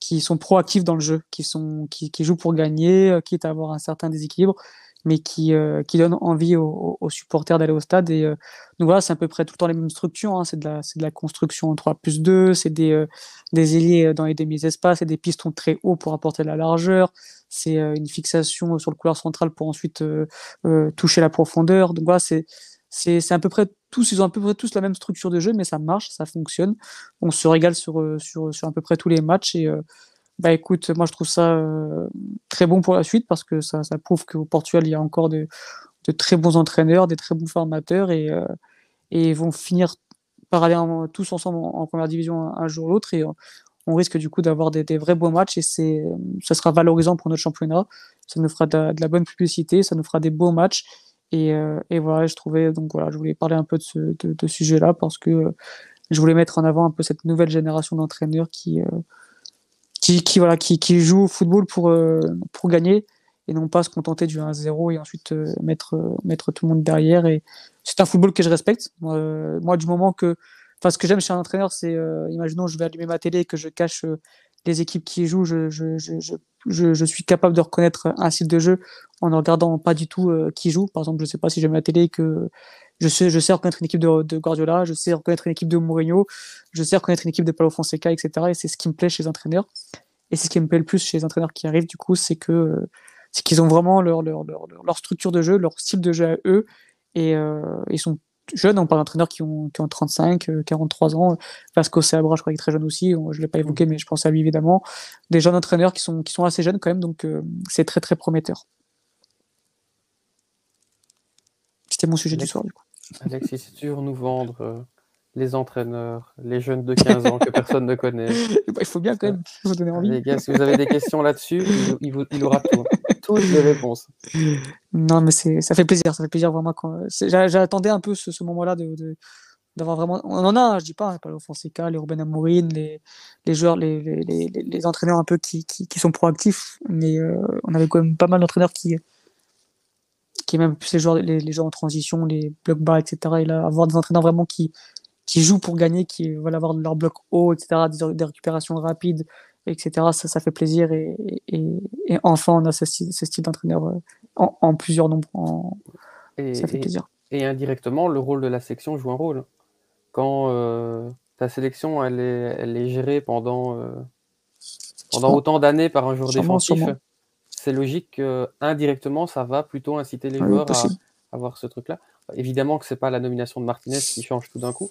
qui sont proactifs dans le jeu, qui sont, qui, qui jouent pour gagner, euh, quitte à avoir un certain déséquilibre mais qui, euh, qui donne envie aux, supporters d'aller au stade. Et euh, donc voilà, c'est à peu près tout le temps les mêmes structures. Hein. C'est de, de la construction en 3 plus 2, c'est des, euh, des ailiers dans les demi-espaces, c'est des pistons très hauts pour apporter de la largeur, c'est une fixation sur le couloir central pour ensuite toucher la profondeur. Donc voilà, c'est à peu près tous, ils ont à peu près tous la même structure de jeu, mais ça marche, ça fonctionne. On se régale sur, sur, sur à peu près tous les matchs bah écoute, moi je trouve ça euh, très bon pour la suite parce que ça, ça prouve qu'au Portugal il y a encore de, de, très bons entraîneurs, des très bons formateurs et, euh, vont finir par aller tous ensemble en, première division un, jour ou l'autre et on risque du coup d'avoir des, des, vrais beaux matchs et ça sera valorisant pour notre championnat. Ça nous fera de, la bonne publicité, ça nous fera des beaux matchs et, euh, et, voilà, je trouvais donc voilà, je voulais parler un peu de ce de, sujet-là parce que je voulais mettre en avant un peu cette nouvelle génération d'entraîneurs qui qui, qui, voilà, qui, qui joue au football pour, euh, pour gagner et non pas se contenter du 1-0 et ensuite euh, mettre, euh, mettre tout le monde derrière. Et c'est un football que je respecte. moi, du moment que. Enfin, ce que j'aime chez un entraîneur, c'est, imaginons, je vais allumer ma télé et que je cache les équipes qui y jouent, je, je, je, je, je suis capable de reconnaître un style de jeu en ne regardant pas du tout qui joue. Par exemple, je sais pas si j'aime la télé que je sais, je sais reconnaître une équipe de, de, Guardiola, je sais reconnaître une équipe de Mourinho, je sais reconnaître une équipe de Paulo Fonseca, etc. Et c'est ce qui me plaît chez les entraîneurs. Et c'est ce qui me plaît le plus chez les entraîneurs qui arrivent, du coup, c'est que c'est qu'ils ont vraiment leur, leur, leur, leur, structure de jeu, leur style de jeu à eux. Et euh, ils sont jeunes, on parle d'entraîneurs qui ont, qui ont 35, 43 euh, ans. Vasco Seabra, je crois qu'il est très jeune aussi. Je ne l'ai pas évoqué, mais je pense à lui évidemment. Des jeunes entraîneurs qui sont, qui sont assez jeunes quand même, donc euh, c'est très très prometteur. C'était mon sujet du soir, du coup. Alexis, si tu veux nous vendre euh, les entraîneurs, les jeunes de 15 ans que personne ne connaît. Bah, il faut bien quand même vous donner envie. Les gars, si vous avez des questions là-dessus, il, il, aura tout, toutes les réponses. Non, mais ça fait plaisir, ça fait plaisir vraiment. J'attendais un peu ce, moment-là de, d'avoir vraiment. On en a, je dis pas, hein, Paulo Fonseca, les Ruben Amorim, les, les joueurs, les, les, les, entraîneurs un peu qui, qui, qui sont proactifs, mais euh, on avait quand même pas mal d'entraîneurs qui, qui est même plus les joueurs, les, les joueurs en transition, les blocs bas, etc. Et là, avoir des entraîneurs vraiment qui, qui jouent pour gagner, qui veulent avoir leur bloc haut, etc., des, des récupérations rapides, etc. Ça, ça fait plaisir. Et, et, et enfin, on a ce style, ce style d'entraîneur euh, en, en, plusieurs nombres. En... Et, ça fait plaisir. Et, indirectement, le rôle de la section joue un rôle. Quand euh, ta sélection, elle est, elle est gérée pendant, euh, pendant autant d'années par un joueur défensif, c'est logique que indirectement, ça va plutôt inciter les joueurs à avoir ce truc-là. Évidemment que c'est pas la nomination de Martinez qui change tout d'un coup,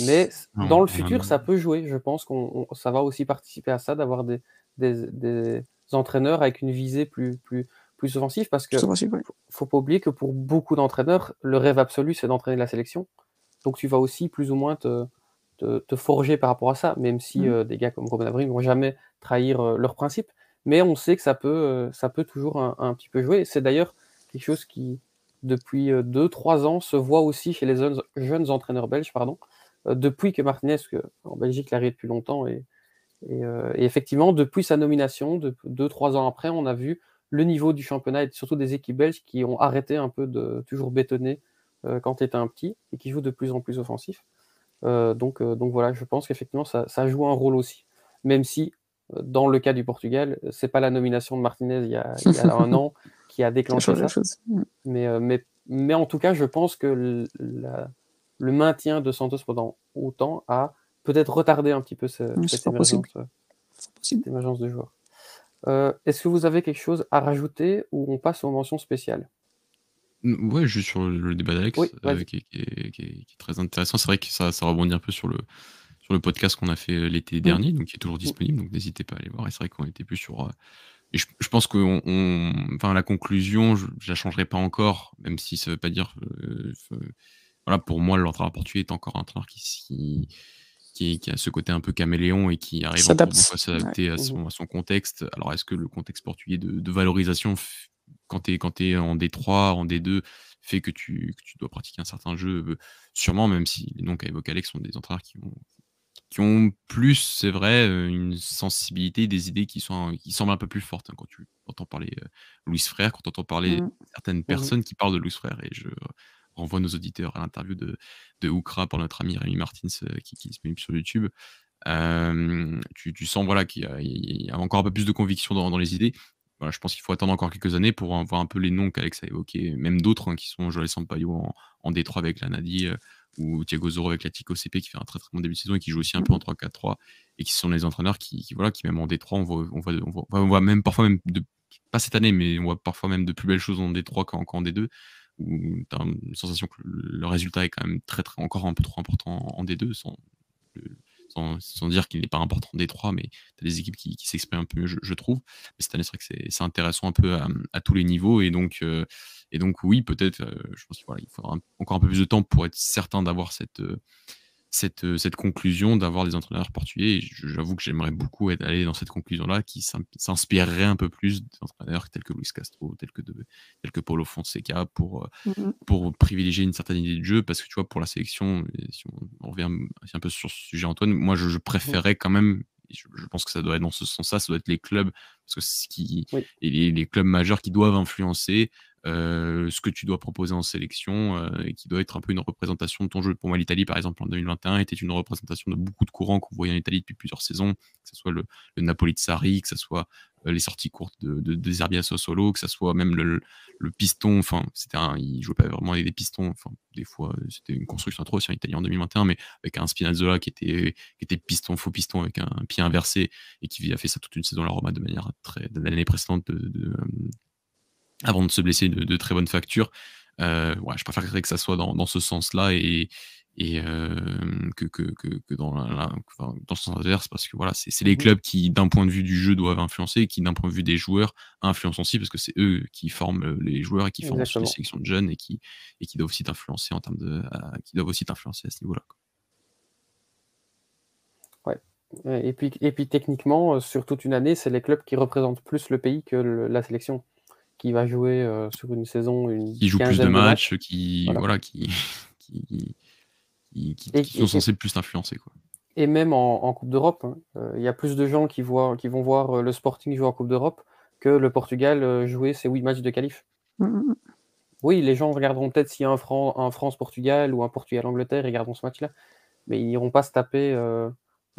mais dans le futur, ça peut jouer. Je pense qu'on ça va aussi participer à ça, d'avoir des, des, des, entraîneurs avec une visée plus, plus, plus offensive, parce que faut pas oublier que pour beaucoup d'entraîneurs, le rêve absolu, c'est d'entraîner la sélection. Donc tu vas aussi plus ou moins te, te, forger par rapport à ça, même si Mmh. des gars comme Robin ne vont jamais trahir leurs principes. Mais on sait que ça peut, ça peut toujours un, petit peu jouer. C'est d'ailleurs quelque chose qui, depuis 2-3 ans, se voit aussi chez les jeunes, entraîneurs belges. Pardon, depuis que Martinez, en Belgique, l'arrête depuis longtemps, et, effectivement, depuis sa nomination, 2-3 ans après, on a vu le niveau du championnat et surtout des équipes belges qui ont arrêté un peu de toujours bétonner quand tu étais un petit et qui jouent de plus en plus offensif. donc, donc voilà, je pense qu'effectivement, ça, ça, joue un rôle aussi. Même si, dans le cas du Portugal, c'est pas la nomination de Martinez il y a, un an qui a déclenché ça. Mm. Mais, mais, mais en tout cas, je pense que le, le maintien de Santos pendant autant a peut-être retardé un petit peu cette, émergence, cette, émergence, de joueurs. Euh, est-ce que vous avez quelque chose à rajouter ou on passe aux mentions spéciales? Ouais, juste sur le débat d'Alex, euh, qui, est très intéressant. C'est vrai que ça, ça rebondit un peu sur le, sur le podcast qu'on a fait euh, l'été mmh. dernier, donc qui est toujours mmh. disponible, donc n'hésitez pas à aller voir. Et c'est vrai qu'on était plus sur. et je, pense que on, enfin, la conclusion, je, ne la changerai pas encore, même si ça veut pas dire. voilà, pour moi, l'entraîneur portugais est encore un entraîneur qui, qui, a ce côté un peu caméléon et qui arrive à s'adapter à, son, à son contexte. Alors, est-ce que le contexte portugais de, valorisation, quand tu es, es, en D3, en D2, fait que tu, que tu dois pratiquer un certain jeu? Euh, Sûrement, même si les noms qu'a évoqué Alex sont des entraîneurs qui ont, qui ont plus, c'est vrai, euh, une sensibilité, des idées qui, sont, qui semblent un peu plus fortes. Hein, quand tu entends parler euh, Louis Frère, quand tu entends parler mmh. certaines mmh personnes qui parlent de Louis Frère, et je renvoie nos auditeurs à l'interview de, de Oukra par notre ami Rémi Martins euh, qui, qui est disponible sur YouTube. tu, sens voilà, qu'il y, a encore un peu plus de conviction dans, les idées. Voilà, je pense qu'il faut attendre encore quelques années pour voir un peu les noms qu'Alex a évoqués, même d'autres hein, qui sont Joël Sampaio en, en D3 avec la Nadi euh, ou Thiago Zoro avec la Tico CP qui fait un très très bon début de saison et qui joue aussi un peu en 3-4-3 et qui sont les entraîneurs qui, voilà, qui même en D3, on voit, même parfois même pas cette année, mais on voit parfois même de plus belles choses en D3 qu'en D2 où tu as une sensation que le résultat est quand même très, très encore un peu trop important en D2, sans, sans, dire qu'il n'est pas important en D3, mais tu as des équipes qui, s'expriment un peu mieux, je, trouve. Mais cette année, c'est vrai que c'est intéressant un peu à, tous les niveaux, et donc, euh, et donc oui, peut-être, euh, je pense qu'il faudra encore un peu plus de temps pour être certain d'avoir cette, euh, cette, euh, cette conclusion d'avoir des entraîneurs portugais. J'avoue que j'aimerais beaucoup être allé dans cette conclusion-là, qui s'inspirerait un peu plus d'entraîneurs tels que Luis Castro, tels que, de, tels que Paulo Fonseca, pour, euh, mmh pour privilégier une certaine idée de jeu. Parce que tu vois, pour la sélection, si on, revient un peu sur ce sujet, Antoine, moi je, préférais quand même. Je, pense que ça doit être dans ce sens-là, ça doit être les clubs, parce que ce qui, et les, les, clubs majeurs qui doivent influencer euh, ce que tu dois proposer en sélection euh, et qui doit être un peu une représentation de ton jeu. Pour moi, l'Italie, par exemple, en 2021, était une représentation de beaucoup de courants qu'on voyait en Italie depuis plusieurs saisons, que ce soit le, Napoli de Sarri, que ce soit euh, les sorties courtes de, de, de Solo, que ce soit même le, piston, enfin, c'était un, il jouait pas vraiment avec des pistons, enfin, des fois, c'était une construction trop aussi en Italie en 2021, mais avec un Spinazzola qui était, qui était piston, faux piston, avec un pied inversé, et qui a fait ça toute une saison à la Roma de manière très, l'année précédente de avant de se blesser de, très bonne facture. Euh, ouais, je préférerais que ça soit dans, ce sens-là et, et euh, que, que, que, dans, dans le sens inverse, parce que voilà, c'est les mmh clubs qui, d'un point de vue du jeu, doivent influencer, et qui, d'un point de vue des joueurs, influencent aussi, parce que c'est eux qui forment euh, les joueurs et qui forment les sélections de jeunes et qui, et qui doivent aussi t'influencer en termes de, qui doivent aussi t'influencer à ce niveau-là. Et puis, et puis techniquement, sur toute une année, c'est les clubs qui représentent plus le pays que la sélection qui va jouer euh, sur une saison une qui joue plus de matchs, qui voilà, qui, qui, qui, sont censés plus influencer quoi. Et même en, Coupe d'Europe, hein, euh, il y a plus de gens qui, voient, qui vont voir euh, le Sporting jouer en Coupe d'Europe que le Portugal jouer ses huit matchs de qualif. Mmh, mmh, mmh. Oui, les gens regarderont peut-être s'il y a un, un France-Portugal ou un Portugal-Angleterre, ils regarderont ce match-là. Mais ils n'iront pas se taper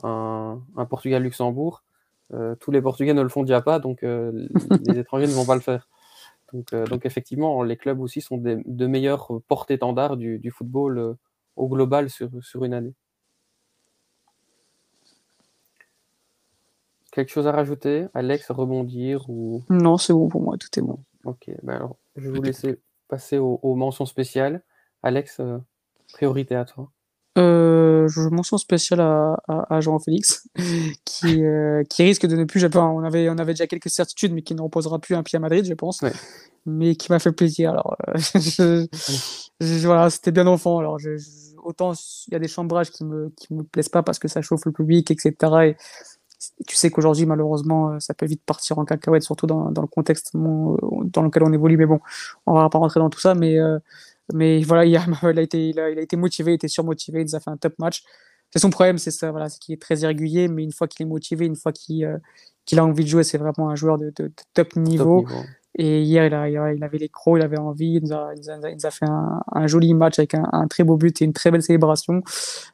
un, un Portugal-Luxembourg. tous les Portugais ne le font déjà pas, donc les étrangers ne vont pas le faire. Euh, donc, effectivement, les clubs aussi sont de meilleurs porte-étendards du, football euh, au global sur, une année. Quelque chose à rajouter Alex, rebondir ou... Non, c'est bon pour moi, tout est bon. Ok, ben alors je vais vous laisser passer aux, mentions spéciales. Alex, euh, priorité à toi. Euh, je mention spéciale à, à, Jean-Félix, qui, euh, qui risque de ne plus. on, avait, on avait déjà quelques certitudes, mais qui ne reposera plus un pied à Madrid, je pense. Mais qui m'a fait plaisir. Alors, euh, voilà, c'était bien enfant. Alors, autant il y a des chambrages qui me, qui me plaisent pas parce que ça chauffe le public, etc. Et, tu sais qu'aujourd'hui, malheureusement, ça peut vite partir en cacahuète, surtout dans, dans le contexte dans lequel on évolue. Mais bon, on va pas rentrer dans tout ça. Mais, mais voilà, il a, il, a été, il, a, il a été motivé, il était surmotivé, il nous a fait un top match. C'est son problème, c'est ça, voilà, c'est qu'il est très irrégulier, mais une fois qu'il est motivé, une fois qu'il qu'il a envie de jouer, c'est vraiment un joueur de, de, top, niveau. Et hier, il, a, il, avait les crocs, il avait envie, il nous a, il nous a, fait un, un, joli match avec un, un, très beau but et une très belle célébration.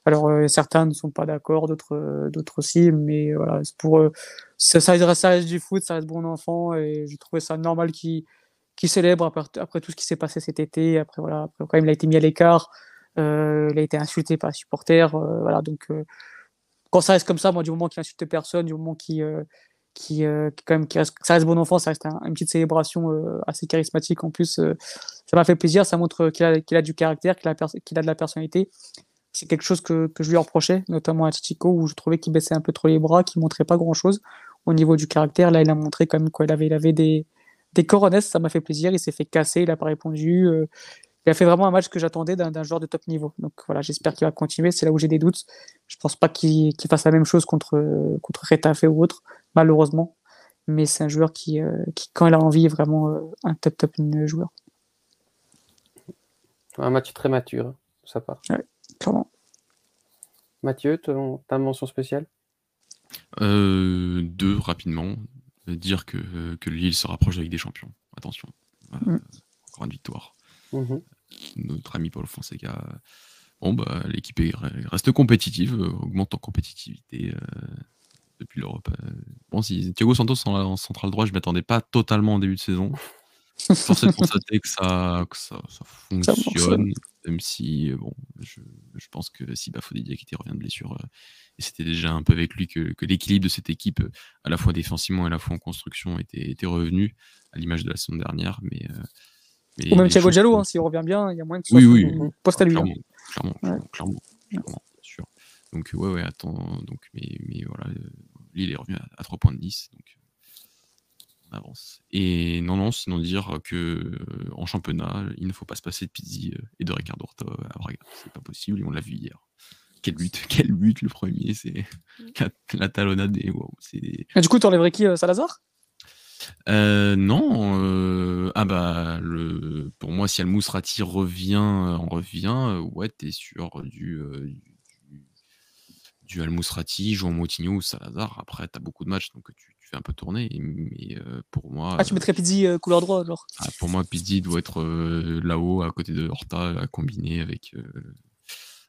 Alors, euh, certains ne sont pas d'accord, d'autres euh, d'autres aussi, mais voilà, pour eux, ça, ça, reste, ça, reste, du foot, ça reste bon enfant, et j'ai trouvé ça normal qu'il qu célèbre après, tout ce qui s'est passé cet été. Après, voilà, quand même, il a été mis à l'écart, euh, il a été insulté par les supporters, euh, voilà, donc euh, quand ça reste comme ça, moi, du moment qu'il insulte personne, du moment qu'il qui, qui, quand même, qui reste, ça reste bon enfant, ça reste une petite célébration assez charismatique en plus. Ça m'a fait plaisir, ça montre qu'il a, qu'il a, du caractère, qu'il a, qu'il a, de la personnalité. C'est quelque chose que, que, je lui reprochais, notamment à Chichico, où je trouvais qu'il baissait un peu trop les bras, qu'il montrait pas grand chose au niveau du caractère. Là, il a montré quand même qu'il avait, il avait des, des ça m'a fait plaisir. Il s'est fait casser, il n'a pas répondu il a fait vraiment un match que j'attendais d'un joueur de top niveau. Donc voilà, j'espère qu'il va continuer. C'est là où j'ai des doutes. Je pense pas qu'il fasse la même chose contre, contre Retafe ou autre, malheureusement. Mais c'est un joueur qui, euh, qui, quand il a envie, est vraiment euh, un top top joueur. Un match très mature, ça part. Ouais, clairement. Mathieu, tu as mention spéciale? Euh, Deux, rapidement. Dire que, que Lille se rapproche avec des champions. Attention. Mm. Encore une victoire. Mm-hmm notre ami Paul Fonseca. Bon, bah, l'équipe reste compétitive, euh, augmente en compétitivité euh, depuis l'Europe. Euh. Bon, si Thiago Santos en, central droit, je ne m'attendais pas totalement en début de saison. Force est de constater que ça, que ça, ça fonctionne, même si bon, je, je pense que si Bafodidia qui revient de blessure, et c'était déjà un peu avec lui que, que l'équilibre de cette équipe, à la fois défensivement et à la fois en construction, était, était revenu, à l'image de la saison dernière. Mais ou même Thiago Diallo, hein, s'il revient bien, il y a moins de oui, oui, poste à lui. Clairement, hein. clairement, clairement, clairement, bien sûr. Donc, ouais, ouais, attends. Donc, mais, mais voilà, euh, Lille est revenu à, 3 points de 10. Euh, avance. Et non, non, sinon dire que euh, en championnat, il ne faut pas se passer de Pizzi et de Ricardo Horta à Braga. C'est pas possible, et on l'a vu hier. Quel but, quel but le premier, c'est la talonnade. Et, wow, du coup, tu enlèverais qui Salazar? Euh, non, euh, ah bah, le pour moi, si Al-Mousrati revient, euh, on revient, ouais, t'es sur du, du du Al-Mousrati, João Moutinho ou Salazar. Après, t'as beaucoup de matchs, donc tu tu fais un peu tourner mais pour moi, Ah, tu mettrais Pizzi, couleur droit alors? ah, pour moi, Pizzi doit être, là-haut, à côté de Horta, à combiner avec,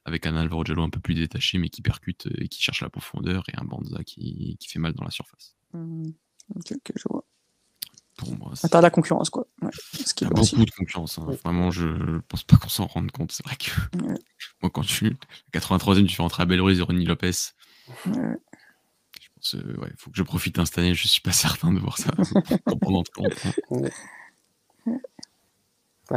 avec un Alvaro Diallo un peu plus détaché, mais qui percute, et qui cherche la profondeur et un Banza qui qui fait mal dans la surface. Mmh. OK, OK, je vois pour moi. Ah, t'as la concurrence, quoi. Ouais, il y a beaucoup de concurrence. Hein. Vraiment, je pense pas qu'on s'en rende compte. C'est vrai que moi, quand je suis 83e, tu fais rentrer Abel Ruiz et Ronnie Lopez. Euh, ouais, faut que je profite cette année. Je suis pas certain de voir ça pendant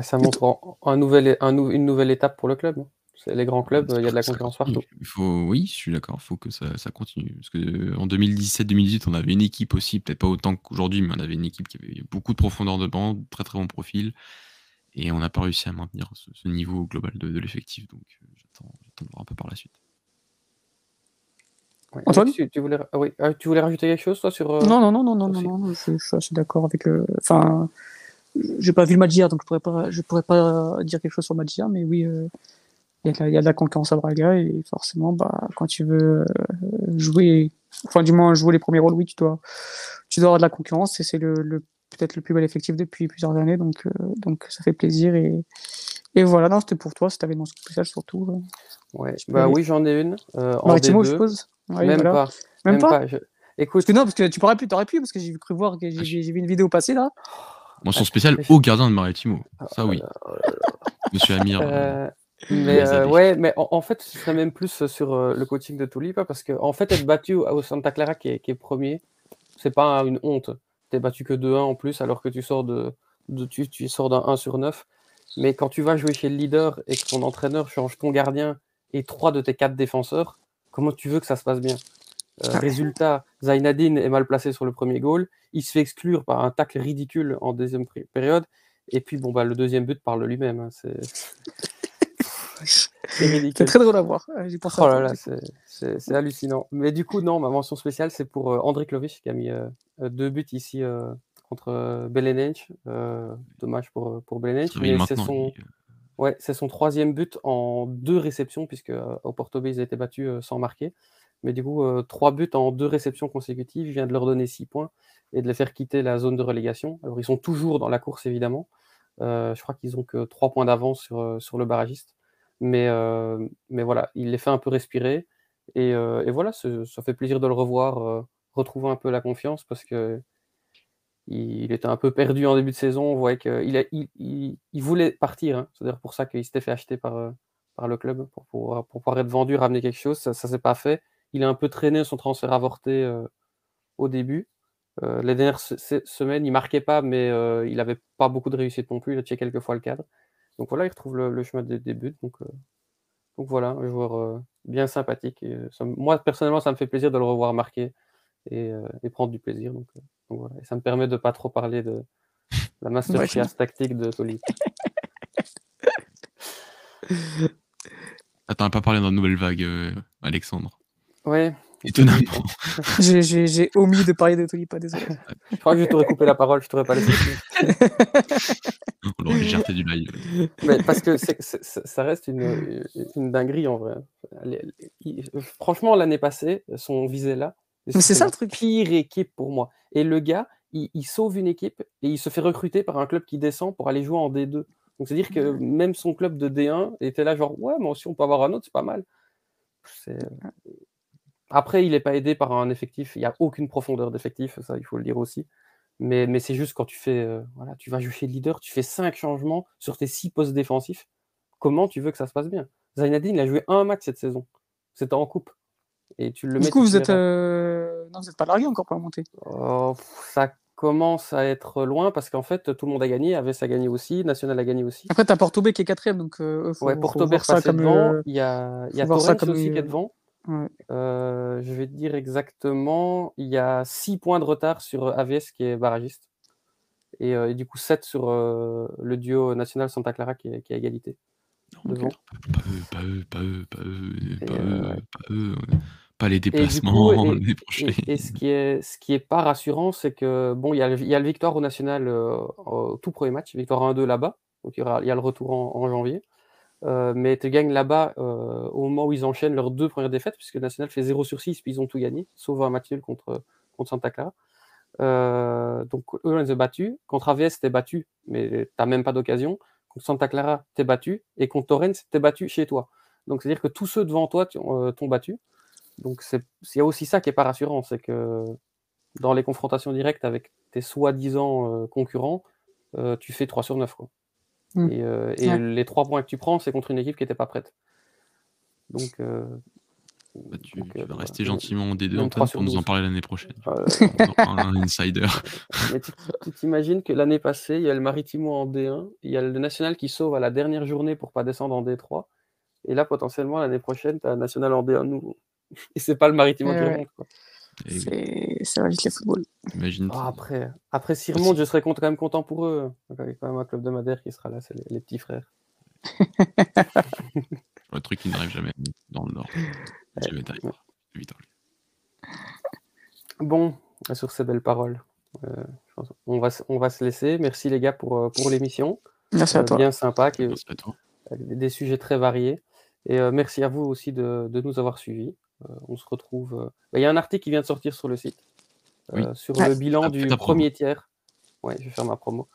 ça montre un nouvel, un, une nouvelle étape pour le club. Hein les grands clubs, il y a de la concurrence partout. Il faut, oui, je suis d'accord, il faut que ça, ça, continue. Parce que en 2017-2018, on avait une équipe aussi, peut-être pas autant qu'aujourd'hui, mais on avait une équipe qui avait beaucoup de profondeur de banc, très très bon profil. Et on n'a pas réussi à maintenir ce, niveau global de, l'effectif. Donc euh, j'attends de voir un peu par la suite. Antoine tu, voulais, ah oui. Ah, tu voulais rajouter quelque chose, toi, sur. Euh, non, non, non, non, non, non, non, je, je suis assez d'accord avec le. Enfin, j'ai pas vu le match hier, donc je pourrais pas, je pourrais pas dire quelque chose sur le match hier, mais oui, euh, il y, a de la concurrence à Braga et forcément, bah, quand tu veux euh, jouer, enfin du moins jouer les premiers rôles, oui, tu dois, tu dois avoir de la concurrence et c'est le, le peut-être le plus bel effectif depuis plusieurs années, donc, euh, donc ça fait plaisir et, et voilà, non, c'était pour toi, si t'avais une mention spéciale surtout. Euh. Ouais, bah oui, j'en ai une. Euh, en Maritimo, je suppose? Même, pas. même, pas. Je... Écoute, parce que non, parce que tu pourrais plus, t'aurais pu, parce que j'ai cru voir que j'ai vu une vidéo passer là. Mention spéciale au gardien de Maritimo. Ça oui. Monsieur Amir. Mais euh, ouais, mais en, fait, ce serait même plus sur euh, le coaching de Tulipa parce que en fait, être battu au Santa Clara qui est, qui est premier, c'est pas une honte. T'es battu que 2-1 en plus alors que tu sors de, de tu, tu, sors d'un 1 sur 9. Mais quand tu vas jouer chez le leader et que ton entraîneur change ton gardien et trois de tes quatre défenseurs, comment tu veux que ça se passe bien? Euh, Résultat, Zainadine est mal placé sur le premier goal, il se fait exclure par un tacle ridicule en deuxième période, et puis bon bah le deuxième but parle lui-même. Hein, c'est C'est très drôle à voir. J'ai oh là là, c'est hallucinant. Mais du coup, non, ma mention spéciale, c'est pour André Klovic qui a mis deux buts ici contre Belenench. dommage pour, pour Belenench. Mais c'est son, ouais, son troisième but en deux réceptions, puisque au Porto B, ils étaient battus sans marquer. Mais du coup, trois buts en deux réceptions consécutives. Il vient de leur donner six points et de les faire quitter la zone de relégation. Alors, ils sont toujours dans la course, évidemment. je crois qu'ils ont que trois points d'avance sur, le barragiste. Mais, mais voilà, il les fait un peu respirer. Et, et voilà, ça fait plaisir de le revoir, retrouver un peu la confiance parce que il, était un peu perdu en début de saison. On voyait qu'il il, il, voulait partir. Hein. C'est-à-dire pour ça qu'il s'était fait acheter par, par le club pour, pouvoir être vendu, ramener quelque chose. Ça ne s'est pas fait. Il a un peu traîné son transfert avorté au début. les dernières semaines, il marquait pas, mais il n'avait pas beaucoup de réussite non plus. Il a tiré quelques fois le cadre. Donc voilà, il retrouve le, chemin des, buts. Donc, voilà, un joueur bien sympathique. Moi, personnellement, ça me fait plaisir de le revoir marquer et, prendre du plaisir. Voilà. Et ça me permet de pas trop parler de la masterclass tactique de Toli. Attends, on pas parlé dans la nouvelle vague, euh, Alexandre. Ouais. Étonnamment. J'ai omis de parler de Tolipa, désolé. Je crois que je t'aurais coupé la parole, je t'aurais pas laissé. on l'aurait légèreté du live. Mais parce que ça reste une, une, dinguerie en vrai. franchement, l'année passée, son visé là, c'est ça le truc. Pire équipe pour moi. Et le gars, il, sauve une équipe et il se fait recruter par un club qui descend pour aller jouer en D2. Donc c'est-à-dire que même son club de D1 était là genre ouais, moi aussi on peut avoir un autre, c'est pas mal. Après, il n'est pas aidé par un effectif. Il n'y a aucune profondeur d'effectif, ça il faut le dire aussi. Mais, mais c'est juste quand tu fais, euh, voilà, tu vas jouer leader, tu fais cinq changements sur tes six postes défensifs. Comment tu veux que ça se passe bien? Zainadine, il a joué un match cette saison. C'était en coupe. Et tu le du coup, vous êtes, euh, non, vous n'êtes pas largué encore pour monter. Oh, ça commence à être loin parce qu'en fait, tout le monde a gagné. Aves a gagné aussi, National a gagné aussi. Après, tu as Porto B qui est quatrième. Donc, euh, faut, ouais, Porto B est devant. Il y a, il y a aussi qui est devant. Euh, je vais te dire exactement, il y a 6 points de retard sur AVS qui est barragiste. Et, et du coup 7 sur le duo national Santa Clara qui est, qui est à égalité. Pas eux, pas eux, pas eux, pas eux, pas eux, pas eux pas les déplacements et, et, ce qui est ce qui est pas rassurant, c'est que bon, il y a le, y a le victoire au national euh, au tout premier match, victoire 1-2 là-bas, donc il y, a le retour en, janvier. Euh, mais tu gagnes là-bas euh, au moment où ils enchaînent leurs deux premières défaites, puisque le national fait 0 sur 6, puis ils ont tout gagné, sauf un match nul contre, contre Santa Clara. donc eux, on les a battus. Contre AVS, t'es battu, mais t'as même pas d'occasion. Contre Santa Clara, t'es battu. Et contre Torrens, t'es battu chez toi. Donc c'est-à-dire que tous ceux devant toi t'ont battu. Donc il y a aussi ça qui n'est pas rassurant, c'est que dans les confrontations directes avec tes soi-disant euh, concurrents, euh, tu fais 3 sur 9. Quoi. Mmh. Et, euh, les 3 points que tu prends, c'est contre une équipe qui n'était pas prête. Donc, bah, tu, vas rester gentiment en D2 Antoine pour nous en parler l'année prochaine. un insider. tu t'imagines que l'année passée, il y a le Maritimo en D1, il y a le National qui sauve à la dernière journée pour pas descendre en D3. Et là, potentiellement, l'année prochaine, tu as National en D1 nouveau. Et c'est pas le maritime qui remonte. Quoi. Ça va vite le football. Imagine. Ah, après, après s'ils remontent, je serais quand même content pour eux. Il y a quand même un club de Madère qui sera là, c'est les, petits frères. le truc qui n'arrive jamais dans le Nord. Bon, sur ces belles paroles, euh, on, va, on va se laisser. Merci les gars pour, euh, pour l'émission. Merci à euh, toi. Bien sympa, qui, des sujets très variés. Et merci à vous aussi de, de nous avoir suivis. Euh, on se retrouve. Euh, bah, il y a un article qui vient de sortir sur le site euh, sur le bilan du premier tiers. Ouais, je vais faire ma promo.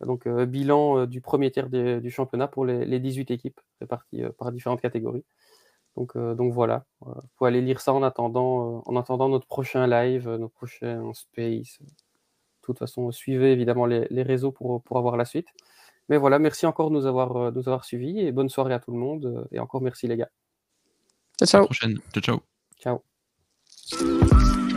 Donc, bilan du premier tiers du championnat pour les, 18 équipes réparties par différentes catégories. Donc, donc voilà, il faut aller lire ça en attendant, en attendant notre prochain live, notre prochain space. De toute façon, suivez évidemment les, réseaux pour, pour, avoir la suite. Mais voilà, merci encore de nous avoir, de nous avoir suivis et bonne soirée à tout le monde. Et encore merci les gars. Ciao, ciao. À la prochaine. Ciao, ciao. Ciao.